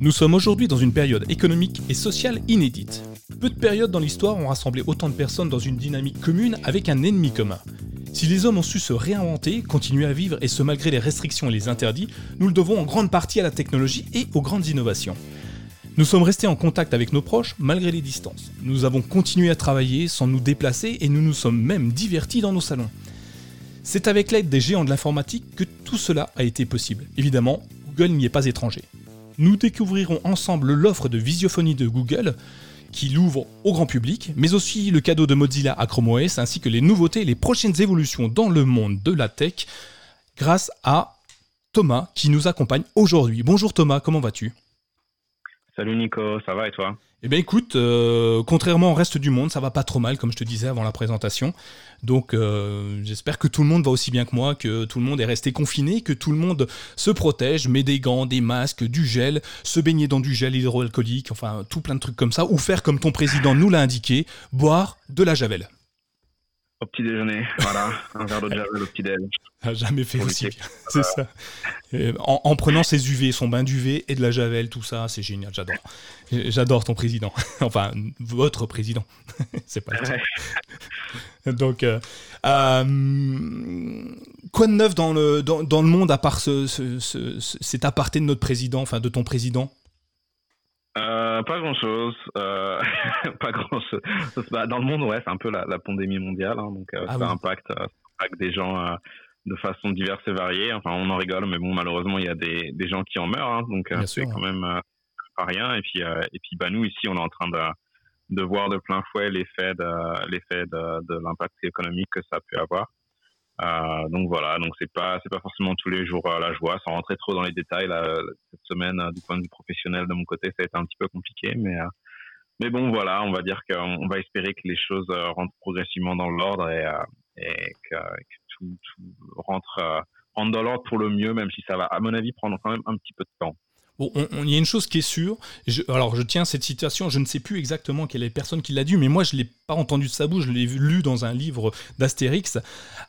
Nous sommes aujourd'hui dans une période économique et sociale inédite. Peu de périodes dans l'histoire ont rassemblé autant de personnes dans une dynamique commune avec un ennemi commun. Si les hommes ont su se réinventer, continuer à vivre et ce malgré les restrictions et les interdits, nous le devons en grande partie à la technologie et aux grandes innovations. Nous sommes restés en contact avec nos proches malgré les distances. Nous avons continué à travailler sans nous déplacer et nous nous sommes même divertis dans nos salons. C'est avec l'aide des géants de l'informatique que tout cela a été possible. Évidemment, Google n'y est pas étranger nous découvrirons ensemble l'offre de visiophonie de Google qui l'ouvre au grand public, mais aussi le cadeau de Mozilla à Chrome OS, ainsi que les nouveautés et les prochaines évolutions dans le monde de la tech, grâce à Thomas qui nous accompagne aujourd'hui. Bonjour Thomas, comment vas-tu? Salut Nico, ça va et toi? Eh bien écoute, euh, contrairement au reste du monde, ça va pas trop mal comme je te disais avant la présentation. Donc euh, j'espère que tout le monde va aussi bien que moi, que tout le monde est resté confiné, que tout le monde se protège, met des gants, des masques, du gel, se baigner dans du gel hydroalcoolique, enfin tout plein de trucs comme ça, ou faire comme ton président nous l'a indiqué, boire de la javel. Au petit déjeuner, voilà, un verre de javel au petit déjeuner. Jamais fait aussi bien, c'est ça. En, prenant ses UV, son bain d'UV et de la javel, tout ça, c'est génial, j'adore. J'adore ton président, enfin votre président, c'est pas le Donc, euh, euh, quoi de neuf dans le, dans, dans le monde à part ce, cet aparté de notre président, enfin de ton président? Euh, pas grand chose, euh, pas grand chose. Bah, dans le monde, ouais, c'est un peu la, la pandémie mondiale, hein, donc euh, ah ça, impacte, des gens de façon diverse et variée. Enfin, on en rigole, mais bon, malheureusement, il y a des, des gens qui en meurent, hein, donc c'est quand même pas rien. Et puis, et puis, bah nous ici, on est en train de de voir de plein fouet l'effet de l'effet de, de l'impact économique que ça peut avoir. Euh, donc voilà, donc c'est pas c'est pas forcément tous les jours euh, la joie. Sans rentrer trop dans les détails, cette semaine euh, du point de vue professionnel de mon côté, ça a été un petit peu compliqué, mais mais bon voilà, on va dire qu'on va espérer que les choses rentrent progressivement dans l'ordre et, et que, tout, tout, rentre rentre dans l'ordre pour le mieux, même si ça va à mon avis prendre quand même un petit peu de temps. Bon, il y a une chose qui est sûre. alors, je tiens cette citation, je ne sais plus exactement quelle est la personne qui l'a dit, mais moi, je ne l'ai pas entendu de sa bouche, je l'ai lu dans un livre d'Astérix.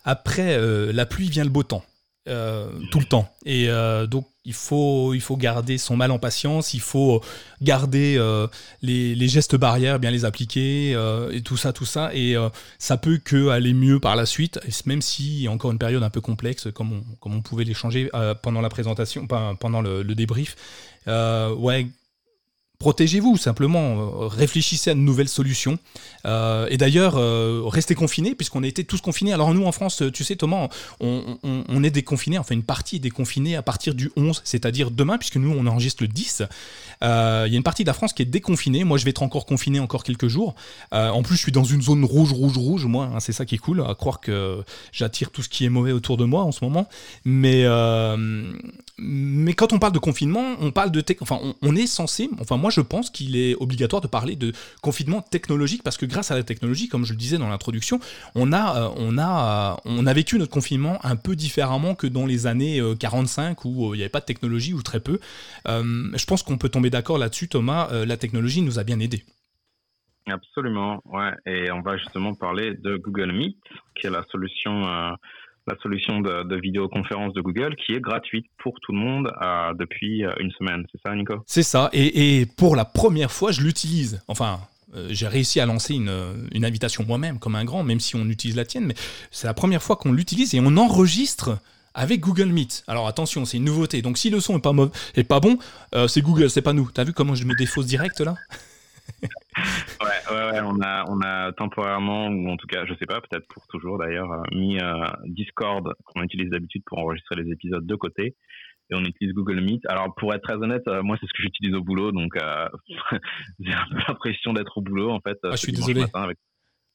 Après euh, la pluie vient le beau temps. Euh, tout le temps. Et euh, donc, il faut, il faut garder son mal en patience, il faut garder euh, les, gestes barrières, bien les appliquer, et tout ça, tout ça. Et ça peut que aller mieux par la suite, même si, encore une période un peu complexe, comme on, comme on pouvait l'échanger pendant la présentation, pendant le, le débrief. ouais, protégez-vous simplement, euh, réfléchissez à de nouvelles solutions. Euh, et d'ailleurs, euh, restez confinés, puisqu'on a été tous confinés. Alors nous, en France, tu sais Thomas, on, est déconfinés, enfin une partie est déconfinée à partir du 11, c'est-à-dire demain, puisque nous, on enregistre le 10. Il y a une partie de la France qui est déconfinée. Moi, je vais être encore confiné encore quelques jours. en plus, je suis dans une zone rouge, rouge, rouge, moi, hein, c'est ça qui est cool, à croire que j'attire tout ce qui est mauvais autour de moi en ce moment. Mais, mais quand on parle de confinement, on parle de... Enfin, on, est censé, enfin moi, je pense qu'il est obligatoire de parler de confinement technologique parce que grâce à la technologie, comme je le disais dans l'introduction, on a, euh, on, a, euh, on a vécu notre confinement un peu différemment que dans les années 45 euh, où il n'y avait pas de technologie ou très peu. je pense qu'on peut tomber d'accord là-dessus, Thomas. la technologie nous a bien aidés. Absolument, ouais. Et on va justement parler de Google Meet, qui est la solution la solution de, vidéoconférence de Google qui est gratuite pour tout le monde euh, depuis euh, une semaine. C'est ça, Nico? C'est ça. Et, pour la première fois, je l'utilise. Enfin, euh, j'ai réussi à lancer une, invitation moi-même comme un grand, même si on utilise la tienne. Mais c'est la première fois qu'on l'utilise et on enregistre avec Google Meet. Alors attention, c'est une nouveauté. Donc si le son est pas, est pas bon, c'est Google, c'est pas nous. T'as vu comment je me défausse direct là? ouais, ouais, on a, on a temporairement, ou en tout cas, je sais pas, peut-être pour toujours d'ailleurs, euh, mis euh, Discord qu'on utilise d'habitude pour enregistrer les épisodes de côté. Et on utilise Google Meet. Alors, pour être très honnête, euh, moi, c'est ce que j'utilise au boulot, donc j'ai un peu l'impression d'être au boulot, en fait. Ah, je suis désolé.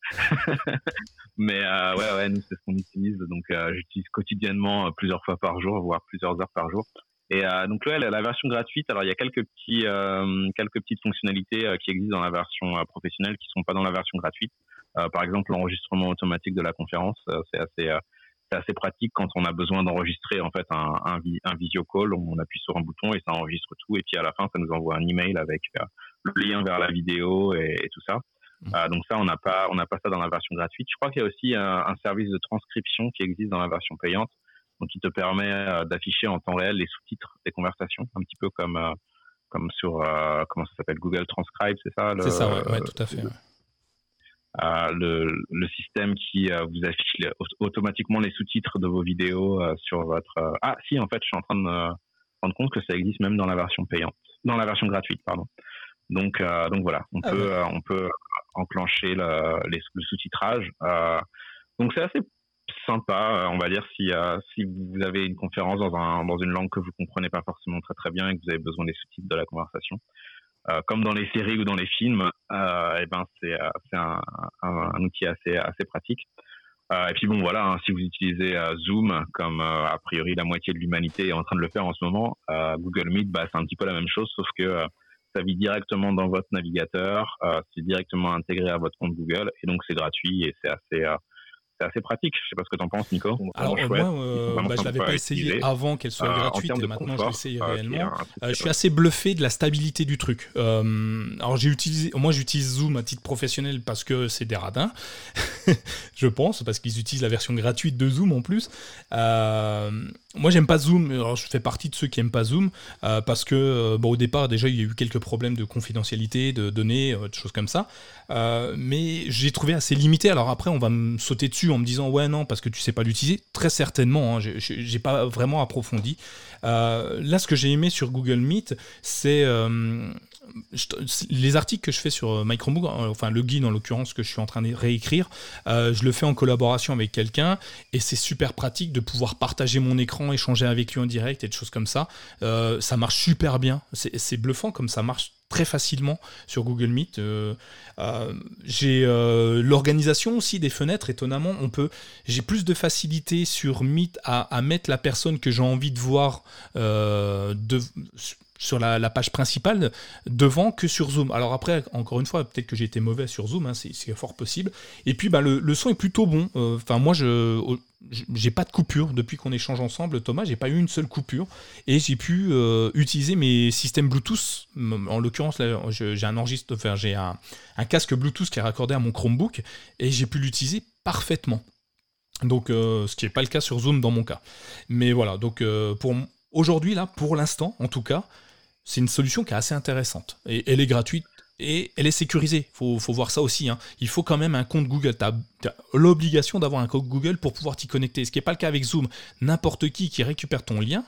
Mais ouais, ouais, nous, c'est ce qu'on utilise. Donc, j'utilise quotidiennement plusieurs fois par jour, voire plusieurs heures par jour. Et euh, donc là, la version gratuite, alors il y a quelques petits, euh, quelques petites fonctionnalités euh, qui existent dans la version euh, professionnelle qui sont pas dans la version gratuite. par exemple, l'enregistrement automatique de la conférence, c'est assez, c'est assez pratique quand on a besoin d'enregistrer en fait un, un, un visio call. On appuie sur un bouton et ça enregistre tout. Et puis à la fin, ça nous envoie un email avec le lien vers la vidéo et, et tout ça. Mmh. donc ça, on n'a pas, on n'a pas ça dans la version gratuite. Je crois qu'il y a aussi un, un, service de transcription qui existe dans la version payante donc qui te permet euh, d'afficher en temps réel les sous-titres des conversations, un petit peu comme euh, comme sur comment ça s'appelle Google Transcribe, c'est ça C'est ça, ouais, tout à fait. Le, le, système qui vous affiche automatiquement les sous-titres de vos vidéos sur votre. Ah, si, en fait, je suis en train de me rendre compte que ça existe même dans la version payante, dans la version gratuite, pardon. Donc, donc voilà, on ah peut, on peut enclencher le, le sous-titrage. donc c'est assez sympa, euh, on va dire, si, euh, si vous avez une conférence dans, un, dans une langue que vous comprenez pas forcément très très bien et que vous avez besoin des sous-titres de la conversation. Euh, comme dans les séries ou dans les films, et eh ben c'est un, outil assez assez pratique. et puis bon voilà, hein, si vous utilisez Zoom comme a priori la moitié de l'humanité est en train de le faire en ce moment, Google Meet, bah, c'est un petit peu la même chose, sauf que ça vit directement dans votre navigateur, c'est directement intégré à votre compte Google et donc c'est gratuit et c'est assez c'est assez pratique. Je sais pas ce que tu en penses, Nico. Alors, moi, euh, bah, je l'avais pas essayé avant qu'elle soit euh, gratuite, et maintenant je l'essaye euh, réellement. je suis assez bluffé de la stabilité du truc. alors, j'ai utilisé, moi, j'utilise Zoom à titre professionnel parce que c'est des radins, je pense, parce qu'ils utilisent la version gratuite de Zoom en plus. moi, j'aime pas Zoom. Alors, je fais partie de ceux qui aiment pas Zoom parce que, bon, au départ, déjà, il y a eu quelques problèmes de confidentialité, de données, de choses comme ça. mais j'ai trouvé assez limité. Alors après, on va me sauter dessus en me disant ouais non parce que tu sais pas l'utiliser. Très certainement hein, j'ai pas vraiment approfondi. Euh, là ce que j'ai aimé sur Google Meet c'est euh, les articles que je fais sur euh, Microbook, enfin le guide en l'occurrence que je suis en train de réécrire, je le fais en collaboration avec quelqu'un et c'est super pratique de pouvoir partager mon écran, échanger avec lui en direct et des choses comme ça. ça marche super bien, c'est bluffant comme ça marche très facilement sur Google Meet. Euh, euh, j'ai euh, l'organisation aussi des fenêtres, étonnamment, on peut, j'ai plus de facilité sur Meet à, mettre la personne que j'ai envie de voir sur la, page principale devant que sur Zoom. Alors après, encore une fois, peut-être que j'ai été mauvais sur Zoom, hein, c'est fort possible. Et puis bah, le, son est plutôt bon. Enfin, moi, je j'ai pas de coupure depuis qu'on échange ensemble, Thomas. J'ai pas eu une seule coupure et j'ai pu euh, utiliser mes systèmes Bluetooth. En l'occurrence, j'ai un enregistre, enfin, j'ai un, casque Bluetooth qui est raccordé à mon Chromebook et j'ai pu l'utiliser parfaitement. Donc, euh, ce qui n'est pas le cas sur Zoom dans mon cas. Mais voilà, donc euh, pour aujourd'hui là, pour l'instant, en tout cas, c'est une solution qui est assez intéressante et elle est gratuite et elle est sécurisée. Il faut, voir ça aussi. Hein. Il faut quand même un compte Google. Tu as, l'obligation d'avoir un compte Google pour pouvoir t'y connecter. Ce qui n'est pas le cas avec Zoom. N'importe qui qui récupère ton lien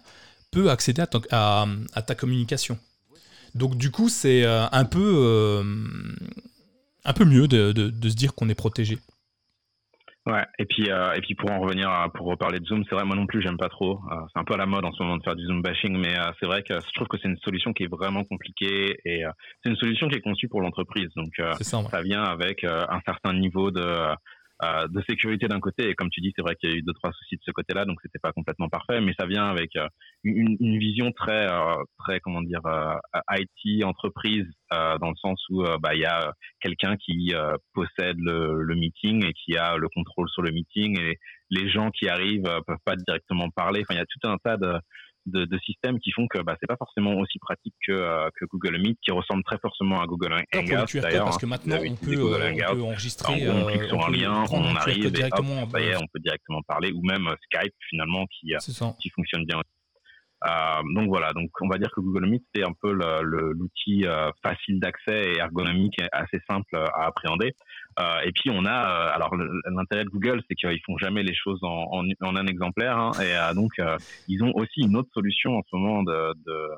peut accéder à, ta communication. Donc du coup, c'est euh, un peu, euh, un peu mieux de se dire qu'on est protégé. Ouais, et puis euh, et puis pour en revenir à, pour reparler de Zoom, c'est vrai moi non plus j'aime pas trop. Euh, c'est un peu à la mode en ce moment de faire du Zoom bashing, mais euh, c'est vrai que je trouve que c'est une solution qui est vraiment compliquée et c'est une solution qui est conçue pour l'entreprise. Donc ça, ça, vient avec un certain niveau de euh, de sécurité d'un côté. Et comme tu dis c'est vrai qu'il y a eu deux trois soucis de ce côté-là donc c'était pas complètement parfait. Mais ça vient avec euh, une, une, vision très euh, très comment dire IT entreprise dans le sens où bah il y a quelqu'un qui possède le, le, meeting et qui a le contrôle sur le meeting. Et les gens qui arrivent peuvent pas directement parler. Enfin il y a tout un tas de de, systèmes qui font que bah, c'est pas forcément aussi pratique que, euh, que, Google Meet, qui ressemble très fortement à Google Hangout. D'ailleurs, parce que maintenant on peut, euh, on peut, enregistrer. on clique sur un lien, on arrive et hop, ça y est, on peut directement parler, ou même Skype finalement qui, euh, qui fonctionne bien euh, donc voilà, donc on va dire que Google Meet c'est un peu l'outil euh, facile d'accès et ergonomique et assez simple à appréhender. Euh, et puis on a, alors l'intérêt de Google c'est qu'ils font jamais les choses en, en, en un exemplaire, hein, et donc ils ont aussi une autre solution en ce moment de, de,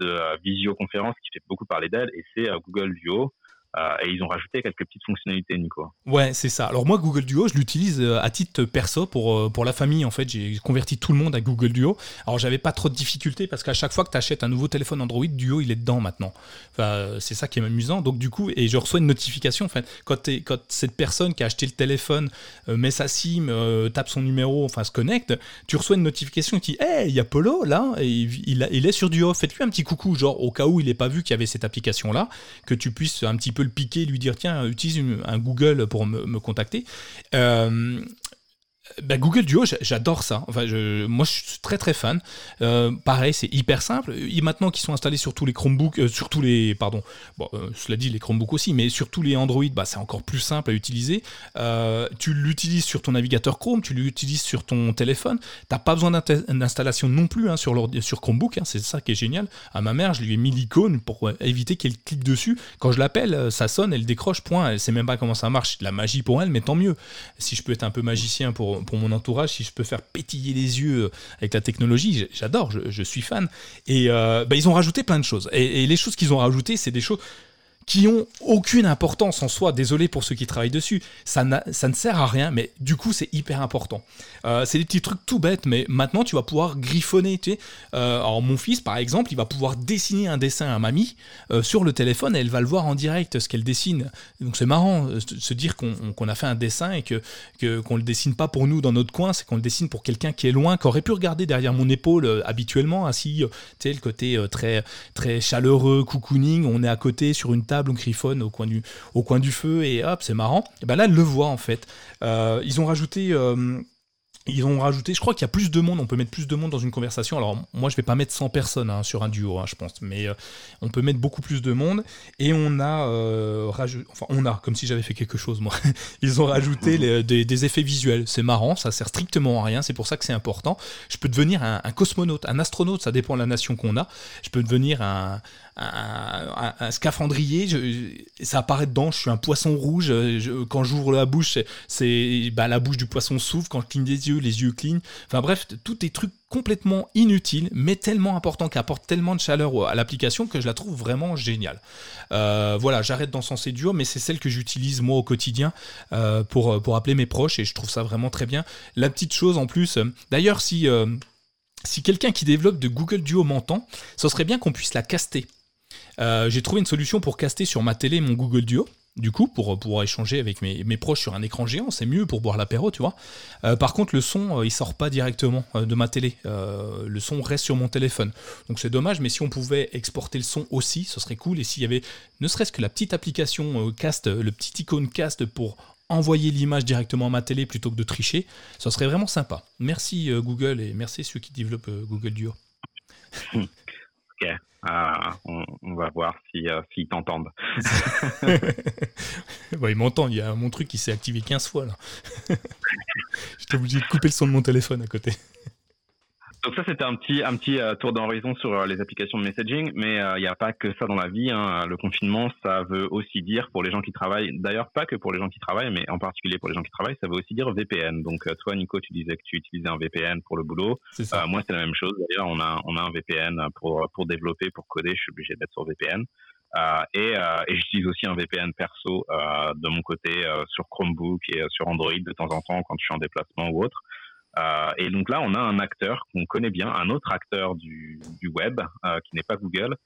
de visioconférence qui fait beaucoup parler d'elle, et c'est Google Duo. Euh, et ils ont rajouté quelques petites fonctionnalités, Nico. Ouais, c'est ça. Alors moi, Google Duo, je l'utilise euh, à titre perso pour, euh, pour la famille. En fait, j'ai converti tout le monde à Google Duo. Alors j'avais pas trop de difficultés parce qu'à chaque fois que tu achètes un nouveau téléphone Android, Duo, il est dedans maintenant. Enfin, c'est ça qui est amusant. Donc du coup, et je reçois une notification. En fait, quand, quand cette personne qui a acheté le téléphone met sa SIM, tape son numéro, enfin se connecte, tu reçois une notification qui dit Hey, il y a Polo là, il, il est sur Duo. Faites-lui un petit coucou, genre au cas où il n'ait pas vu qu'il y avait cette application là, que tu puisses un petit peu le piquer, lui dire tiens, utilise un Google pour me, contacter. Euh, bah, Google Duo, j'adore ça. Enfin, moi, je suis très très fan. Euh, pareil, c'est hyper simple. Et maintenant qu'ils sont installés sur tous les Chromebooks, euh, sur tous les, pardon, bon, euh, cela dit les Chromebooks aussi, mais sur tous les Android, bah, c'est encore plus simple à utiliser. tu l'utilises sur ton navigateur Chrome, tu l'utilises sur ton téléphone. T'as pas besoin d'installation non plus hein, sur, sur Chromebook. Hein, c'est ça qui est génial. À ma mère, je lui ai mis l'icône pour éviter qu'elle clique dessus. Quand je l'appelle, ça sonne, elle décroche. Point. Elle sait même pas comment ça marche. La magie pour elle, mais tant mieux. Si je peux être un peu magicien pour pour, mon entourage, si je peux faire pétiller les yeux avec la technologie, j'adore, je, suis fan. Et euh, bah, ils ont rajouté plein de choses. Et, et les choses qu'ils ont rajoutées, c'est des choses qui ont aucune importance en soi. Désolé pour ceux qui travaillent dessus. Ça, ça ne sert à rien, mais du coup, c'est hyper important. Euh, c'est des petits trucs tout bêtes, mais maintenant, tu vas pouvoir griffonner. Tu sais. Euh, alors, mon fils, par exemple, il va pouvoir dessiner un dessin à mamie euh, sur le téléphone et elle va le voir en direct, ce qu'elle dessine. Donc, c'est marrant de se dire qu'on a fait un dessin et que qu'on ne le dessine pas pour nous dans notre coin, c'est qu'on le dessine pour quelqu'un qui est loin, qui aurait pu regarder derrière mon épaule habituellement, assis, tu sais, le côté très, très chaleureux, cocooning, on est à côté sur une table, on griffonne au coin du, au coin du feu et hop, c'est marrant. Et ben là, le voit en fait. Euh, ils ont rajouté euh, ils ont rajouté, je crois qu'il y a plus de monde, on peut mettre plus de monde dans une conversation. Alors moi je vais pas mettre 100 personnes hein, sur un duo, hein, je pense, mais euh, on peut mettre beaucoup plus de monde. Et on a rajouté, enfin on a, comme si j'avais fait quelque chose moi, ils ont rajouté des, effets visuels. C'est marrant, ça sert strictement à rien, c'est pour ça que c'est important. Je peux devenir un, cosmonaute, un astronaute, ça dépend de la nation qu'on a. Je peux devenir un, un, scaphandrier, ça apparaît dedans, je suis un poisson rouge, quand j'ouvre la bouche, c'est bah, la bouche du poisson s'ouvre, quand je cligne des yeux, les yeux clignent, enfin bref, tous des trucs complètement inutiles, mais tellement importants, qui apportent tellement de chaleur à l'application que je la trouve vraiment géniale. Euh, voilà, j'arrête d'encenser Duo, mais c'est celle que j'utilise moi au quotidien euh, pour, pour appeler mes proches, et je trouve ça vraiment très bien. La petite chose en plus, euh, d'ailleurs si... si quelqu'un qui développe de Google Duo m'entend, ce serait bien qu'on puisse la caster. Euh, j'ai trouvé une solution pour caster sur ma télé mon Google Duo. Du coup, pour pouvoir échanger avec mes, proches sur un écran géant, c'est mieux pour boire l'apéro, tu vois. Euh, par contre, le son, euh, il sort pas directement de ma télé. le son reste sur mon téléphone. Donc c'est dommage, mais si on pouvait exporter le son aussi, ce serait cool. Et s'il y avait ne serait-ce que la petite application cast, le petit icône cast pour envoyer l'image directement à ma télé plutôt que de tricher, ça serait vraiment sympa. Merci Google et merci ceux qui développent Google Duo. Ah, on, va voir s'ils si, euh, s'ils t'entendent. bon, ils m'entendent, il y a mon truc qui s'est activé 15 fois là. J'étais obligé de couper le son de mon téléphone à côté. Donc ça, c'était un petit, un petit euh, tour d'horizon sur euh, les applications de messaging, mais il n'y a pas que ça dans la vie. Hein. Le confinement, ça veut aussi dire pour les gens qui travaillent, d'ailleurs pas que pour les gens qui travaillent, mais en particulier pour les gens qui travaillent, ça veut aussi dire VPN. Donc toi, Nico, tu disais que tu utilisais un VPN pour le boulot. moi, c'est la même chose. D'ailleurs, on a, on a un VPN pour, pour développer, pour coder. Je suis obligé d'être sur VPN. Euh, et, euh, et j'utilise aussi un VPN perso euh, de mon côté sur Chromebook et sur Android de temps en temps quand je suis en déplacement ou autre. Euh, et donc là, on a un acteur qu'on connaît bien, un autre acteur du, web euh, qui n'est pas Google,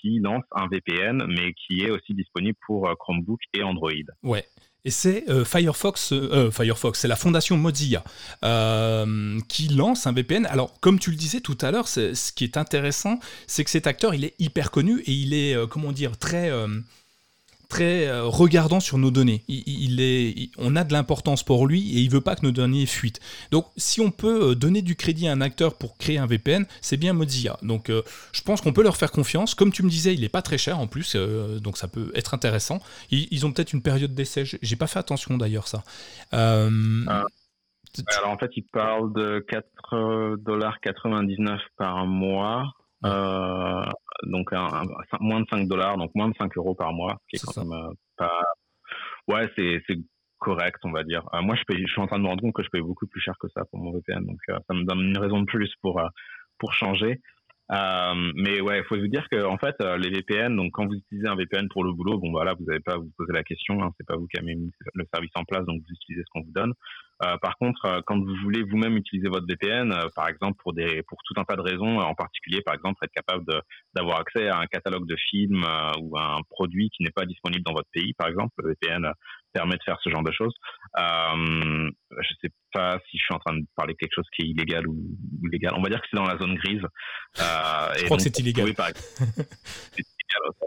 qui lance un VPN, mais qui est aussi disponible pour euh, Chromebook et Android. Ouais. Et c'est Firefox, Firefox, c'est la fondation Mozilla qui lance un VPN. Alors, comme tu le disais tout à l'heure, ce qui est intéressant, c'est que cet acteur, il est hyper connu et il est, comment dire, très très euh, regardant sur nos données. Il, est, on a de l'importance pour lui et il veut pas que nos données fuitent. Donc, si on peut euh, donner du crédit à un acteur pour créer un VPN, c'est bien Mozilla. Donc, euh, je pense qu'on peut leur faire confiance. Comme tu me disais, il est pas très cher en plus, donc ça peut être intéressant. Ils, ont peut-être une période d'essai. J'ai pas fait attention d'ailleurs ça. Ah. Alors en fait, ils parlent de 4,99$ par mois. Euh, donc un, moins de 5 dollars, donc moins de 5 euros par mois, qui est, quand même euh, pas. Ouais, c'est correct, on va dire. Euh, moi, je, paye, je suis en train de me rendre compte que je paye beaucoup plus cher que ça pour mon VPN, donc ça me donne une raison de plus pour pour changer. Mais ouais, il faut vous dire que en fait, les VPN, donc quand vous utilisez un VPN pour le boulot, bon voilà, vous n'avez pas à vous poser la question, hein, c'est pas vous qui avez mis le service en place, donc vous utilisez ce qu'on vous donne. Euh, par contre, euh, quand vous voulez vous-même utiliser votre VPN, euh, par exemple pour des pour tout un tas de raisons, en particulier par exemple être capable d'avoir accès à un catalogue de films ou à un produit qui n'est pas disponible dans votre pays, par exemple, le VPN permet de faire ce genre de choses. Euh, je sais pas si je suis en train de parler de quelque chose qui est illégal ou illégal. On va dire que c'est dans la zone grise. Euh, je crois que c'est illégal. Vous pouvez, par...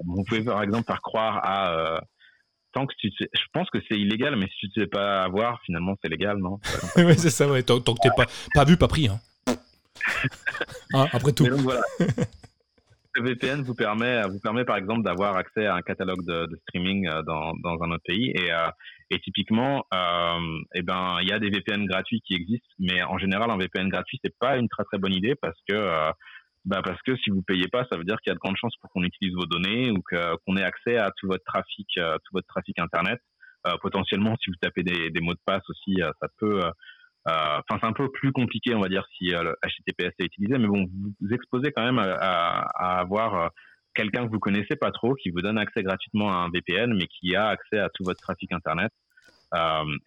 vous pouvez par exemple faire croire à tant que tu je pense que c'est illégal, mais si tu ne sais pas avoir, finalement, c'est légal, non? Oui, c'est ça, ouais. Tant, que tu n'es pas, pas vu, pas pris. Hein. Ah, après tout. voilà. Le VPN vous permet, vous permet par exemple d'avoir accès à un catalogue de, streaming euh, dans, dans, un autre pays et, euh, et typiquement, euh, eh ben il y a des VPN gratuits qui existent, mais en général un VPN gratuit c'est pas une très très bonne idée parce que euh, bah parce que si vous payez pas, ça veut dire qu'il y a de grandes chances pour qu'on utilise vos données ou qu'on ait accès à tout votre trafic, tout votre trafic internet. potentiellement, si vous tapez des, mots de passe aussi, ça peut euh, enfin, c'est un peu plus compliqué, on va dire, si euh, le HTTPS est utilisé, mais bon, vous vous exposez quand même à, avoir euh, quelqu'un que vous connaissez pas trop, qui vous donne accès gratuitement à un VPN, mais qui a accès à tout votre trafic internet.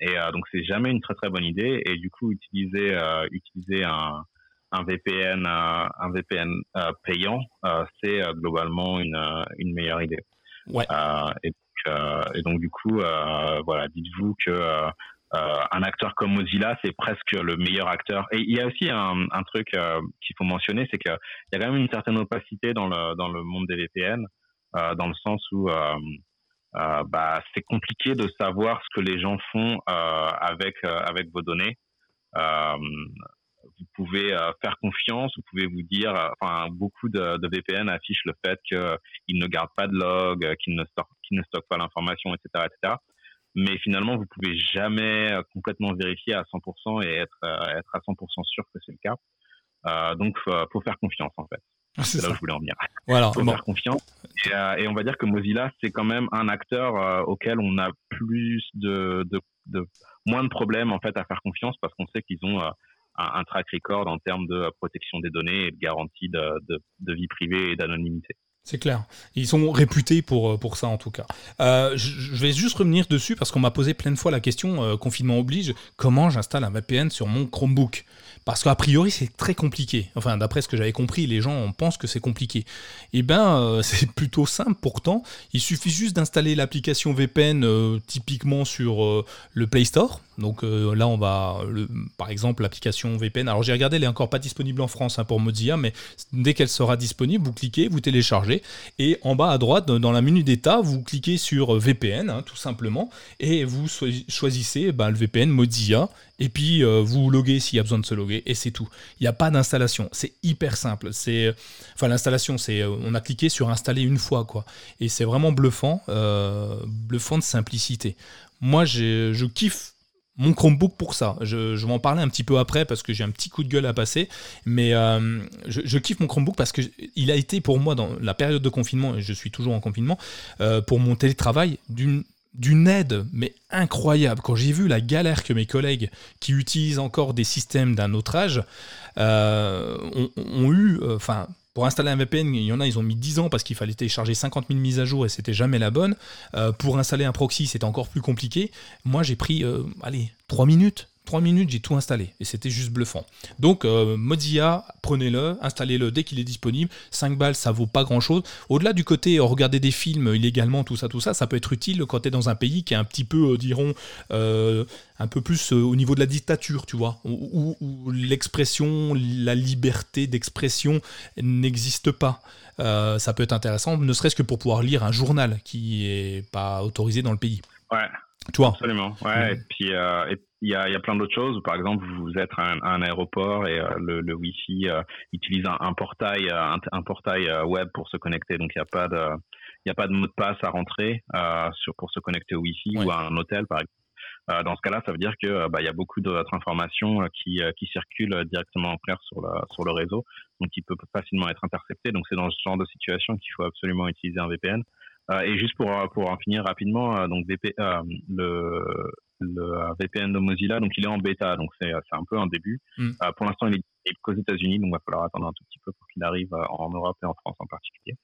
et donc, c'est jamais une très très bonne idée. Et du coup, utiliser utiliser un, un VPN un VPN payant, c'est globalement une une meilleure idée. Ouais. Et, et, donc du coup, voilà, dites-vous que euh, un acteur comme Mozilla, c'est presque le meilleur acteur. Et il y a aussi un, un truc euh, qu'il faut mentionner, c'est qu'il y a quand même une certaine opacité dans le, dans le monde des VPN, euh, dans le sens où bah, c'est compliqué de savoir ce que les gens font avec, avec vos données vous pouvez faire confiance, vous pouvez vous dire, enfin, beaucoup de, de, VPN affichent le fait qu'ils ne gardent pas de log, qu'ils ne, qu ne stockent pas l'information, etc., etc mais finalement, vous pouvez jamais euh, complètement vérifier à 100% et être, euh, être à 100% sûr que c'est le cas. Euh, donc, faut, faut faire confiance en fait. Ah, c'est là où je voulais en venir. Voilà. faut faire confiance. Et, euh, et, on va dire que Mozilla, c'est quand même un acteur euh, auquel on a plus de, de, de, moins de problèmes en fait à faire confiance parce qu'on sait qu'ils ont un, track record en termes de protection des données et de garantie de, vie privée et d'anonymité. C'est clair. Ils sont réputés pour, euh, pour ça en tout cas. Euh, je vais juste revenir dessus parce qu'on m'a posé plein de fois la question, euh, confinement oblige, comment j'installe un VPN sur mon Chromebook? Parce qu'a priori c'est très compliqué. Enfin d'après ce que j'avais compris, les gens pensent que c'est compliqué. Eh bien c'est plutôt simple pourtant. Il suffit juste d'installer l'application VPN typiquement sur le Play Store. Donc là on va, par exemple l'application VPN. Alors j'ai regardé, elle est encore pas disponible en France hein, pour Mozilla, mais dès qu'elle sera disponible, vous cliquez, vous téléchargez et en bas à droite, dans la menu d'état, vous cliquez sur VPN, hein, tout simplement, et vous choisissez bah, le VPN Mozilla, et puis euh, vous loguez s'il y a besoin de se loguer, et c'est tout. Il n'y a pas d'installation, c'est hyper simple. C'est, enfin l'installation, c'est, euh, on a cliqué sur installer une fois, quoi. Et c'est vraiment bluffant, euh, bluffant de simplicité. Moi, je kiffe mon Chromebook pour ça. Je, vais en parler un petit peu après parce que j'ai un petit coup de gueule à passer. Mais euh, je, kiffe mon Chromebook parce qu'il a été pour moi dans la période de confinement, et je suis toujours en confinement, euh, pour mon télétravail d'une aide, mais incroyable. Quand j'ai vu la galère que mes collègues qui utilisent encore des systèmes d'un autre âge euh, ont, eu, enfin, pour installer un VPN, il y en a, ils ont mis 10 ans parce qu'il fallait télécharger 50 000 mises à jour et c'était jamais la bonne. Euh, pour installer un proxy, c'était encore plus compliqué. Moi, j'ai pris, euh, allez, 3 minutes. 3 minutes, j'ai tout installé et c'était juste bluffant. Donc euh, Mozilla, prenez-le, installez-le dès qu'il est disponible. 5 balles, ça vaut pas grand-chose. Au-delà du côté euh, regarder des films illégalement, tout ça, tout ça, ça peut être utile quand tu es dans un pays qui est un petit peu, euh, dirons, un peu plus au niveau de la dictature, tu vois, où, l'expression, la liberté d'expression n'existe pas. ça peut être intéressant, ne serait-ce que pour pouvoir lire un journal qui est pas autorisé dans le pays. Ouais. Tu vois Absolument. Ouais. Et puis, il y a, y a, plein d'autres choses. Par exemple, vous êtes à un, aéroport et euh, le, le Wi-Fi euh, utilise un, portail, euh, un, portail web pour se connecter. Donc, il n'y a pas de, il a pas de mot de passe à rentrer sur, pour se connecter au Wi-Fi ou à un hôtel, par exemple. dans ce cas-là, ça veut dire que bah, il y a beaucoup d'autres informations qui, qui circulent directement en clair sur, la, sur le réseau, donc qui peut facilement être intercepté. Donc, c'est dans ce genre de situation qu'il faut absolument utiliser un VPN. et juste pour, pour en finir rapidement, donc VP, le, le VPN de Mozilla, donc il est en bêta, donc c'est un peu un début. Mm. Euh, pour l'instant, il est qu'aux États-Unis, donc il va falloir attendre un tout petit peu pour qu'il arrive euh, en Europe et en France en particulier.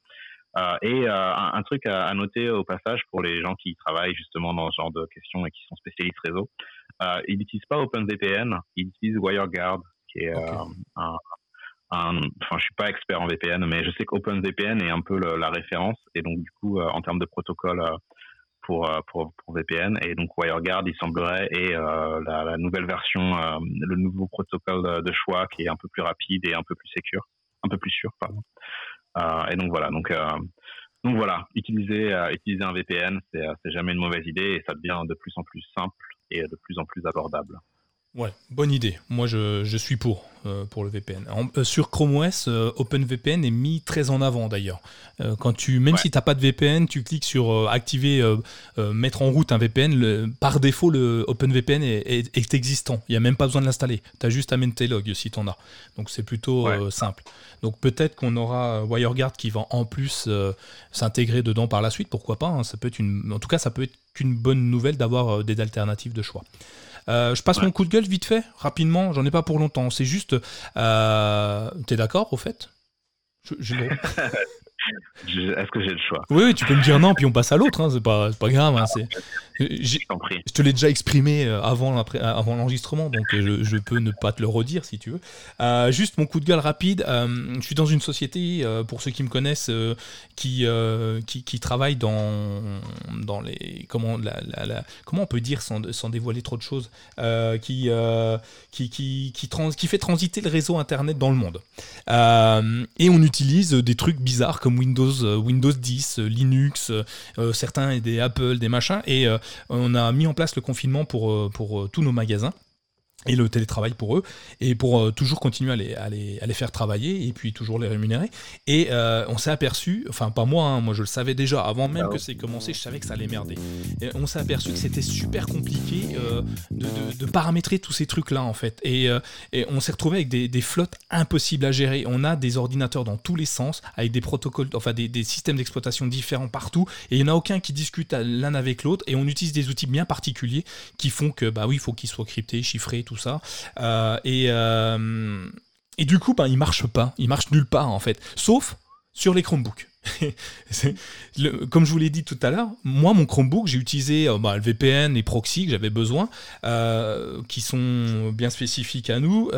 Euh, et un, truc à, noter au passage pour les gens qui travaillent justement dans ce genre de questions et qui sont spécialistes réseau, ils n'utilisent pas OpenVPN, ils utilisent WireGuard, qui est un, enfin, je suis pas expert en VPN, mais je sais qu'OpenVPN est un peu la référence. Et donc, du coup, en termes de protocole euh, pour, pour, VPN. Et donc WireGuard, il semblerait, est euh, la, nouvelle version, euh, le nouveau protocole de choix qui est un peu plus rapide et un peu plus sécure, un peu plus sûr, pardon. et donc voilà, donc donc voilà, utiliser, utiliser un VPN, c'est jamais une mauvaise idée et ça devient de plus en plus simple et de plus en plus abordable. Ouais, bonne idée. Moi, je, je suis pour, euh, pour le VPN. Euh, sur Chrome OS, euh, OpenVPN est mis très en avant d'ailleurs. quand tu, même si tu n'as pas de VPN, tu cliques sur activer, mettre en route un VPN, par défaut, le OpenVPN est, est, existant. Il n'y a même pas besoin de l'installer. Tu as juste à mettre tes logs si tu en as. Donc c'est plutôt simple. Donc peut-être qu'on aura WireGuard qui va en plus s'intégrer dedans par la suite. Pourquoi pas hein. Ça peut être une, En tout cas, ça peut être qu'une bonne nouvelle d'avoir des alternatives de choix. Euh, je passe mon coup de gueule vite fait, rapidement, j'en ai pas pour longtemps. C'est juste. Euh, T'es d'accord au fait? Je, Est-ce que j'ai le choix oui, tu peux me dire non, puis on passe à l'autre, hein, c'est pas, pas grave. Hein, je te l'ai déjà exprimé euh, avant, avant l'enregistrement, donc euh, je, peux ne pas te le redire si tu veux. Euh, juste mon coup de gueule rapide, je suis dans une société, pour ceux qui me connaissent, qui, qui, qui, travaille dans, dans les. Comment, la, la, comment on peut dire sans, sans dévoiler trop de choses qui, qui, qui, qui, trans, qui fait transiter le réseau Internet dans le monde. et on utilise des trucs bizarres comme Windows, euh, Windows 10, euh, Linux, euh, certains des Apple, des machins. Et on a mis en place le confinement pour, pour tous nos magasins et le télétravail pour eux, et pour euh, toujours continuer à les, à, les, à les, faire travailler, et puis toujours les rémunérer. Et euh, on s'est aperçu, enfin pas moi, hein, moi je le savais déjà, avant même ah que c'est commencé, je savais que ça allait merder. Et on s'est aperçu que c'était super compliqué euh, de, de, paramétrer tous ces trucs-là, en fait. Et, et on s'est retrouvé avec des, des, flottes impossibles à gérer. On a des ordinateurs dans tous les sens, avec des protocoles, enfin des, des systèmes d'exploitation différents partout, et il n'y en a aucun qui discute l'un avec l'autre, et on utilise des outils bien particuliers qui font que, bah oui, il faut qu'ils soient cryptés, chiffrés, tout ça. Euh, et, euh, et du coup, ben, il marche pas. Il marche nulle part, en fait. Sauf sur les Chromebooks. comme je vous l'ai dit tout à l'heure, moi, mon Chromebook, j'ai utilisé euh, bah, le VPN et proxy que j'avais besoin, qui sont bien spécifiques à nous,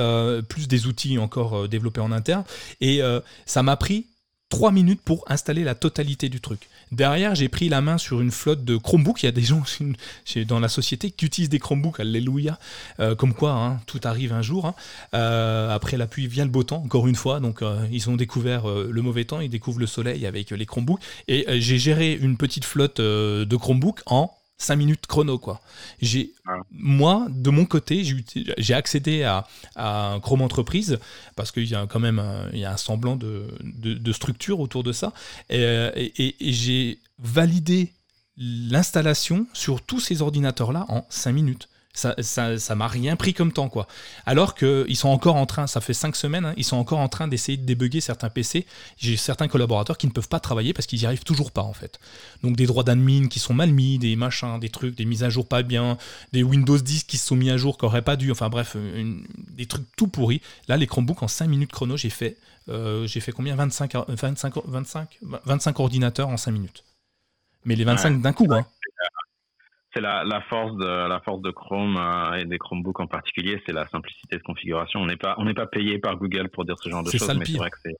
plus des outils encore développés en interne. Et ça m'a pris 3 minutes pour installer la totalité du truc. Derrière, j'ai pris la main sur une flotte de Chromebooks. Il y a des gens dans la société qui utilisent des Chromebooks, alléluia. Euh, comme quoi, hein, tout arrive un jour. Hein. Euh, après la pluie vient le beau temps, encore une fois. Donc, euh, ils ont découvert le mauvais temps, ils découvrent le soleil avec les Chromebooks. Et j'ai géré une petite flotte de Chromebooks en 5 minutes chrono quoi. J'ai ah. moi de mon côté, j'ai accédé à, à Chrome Entreprise parce qu'il y a quand même un, il y a un semblant de, de, structure autour de ça et, et j'ai validé l'installation sur tous ces ordinateurs là en 5 minutes. Ça, ça, m'a rien pris comme temps, quoi. Alors qu'ils sont encore en train, ça fait cinq semaines, hein, ils sont encore en train d'essayer de débugger certains PC. J'ai certains collaborateurs qui ne peuvent pas travailler parce qu'ils n'y arrivent toujours pas, en fait. Donc des droits d'admin qui sont mal mis, des machins, des trucs, des mises à jour pas bien, des Windows 10 qui se sont mis à jour qui n'auraient pas dû, enfin bref, des trucs tout pourris. Là, les Chromebooks, en 5 minutes chrono, j'ai fait, euh, j'ai fait combien? 25, 25, 25, 25 ordinateurs en 5 minutes. Mais les 25 d'un coup, hein c'est la, la, force de la force de Chrome euh, et des Chromebooks en particulier, c'est la simplicité de configuration. On n'est pas on n'est pas payé par Google pour dire ce genre de choses, mais c'est vrai que c'est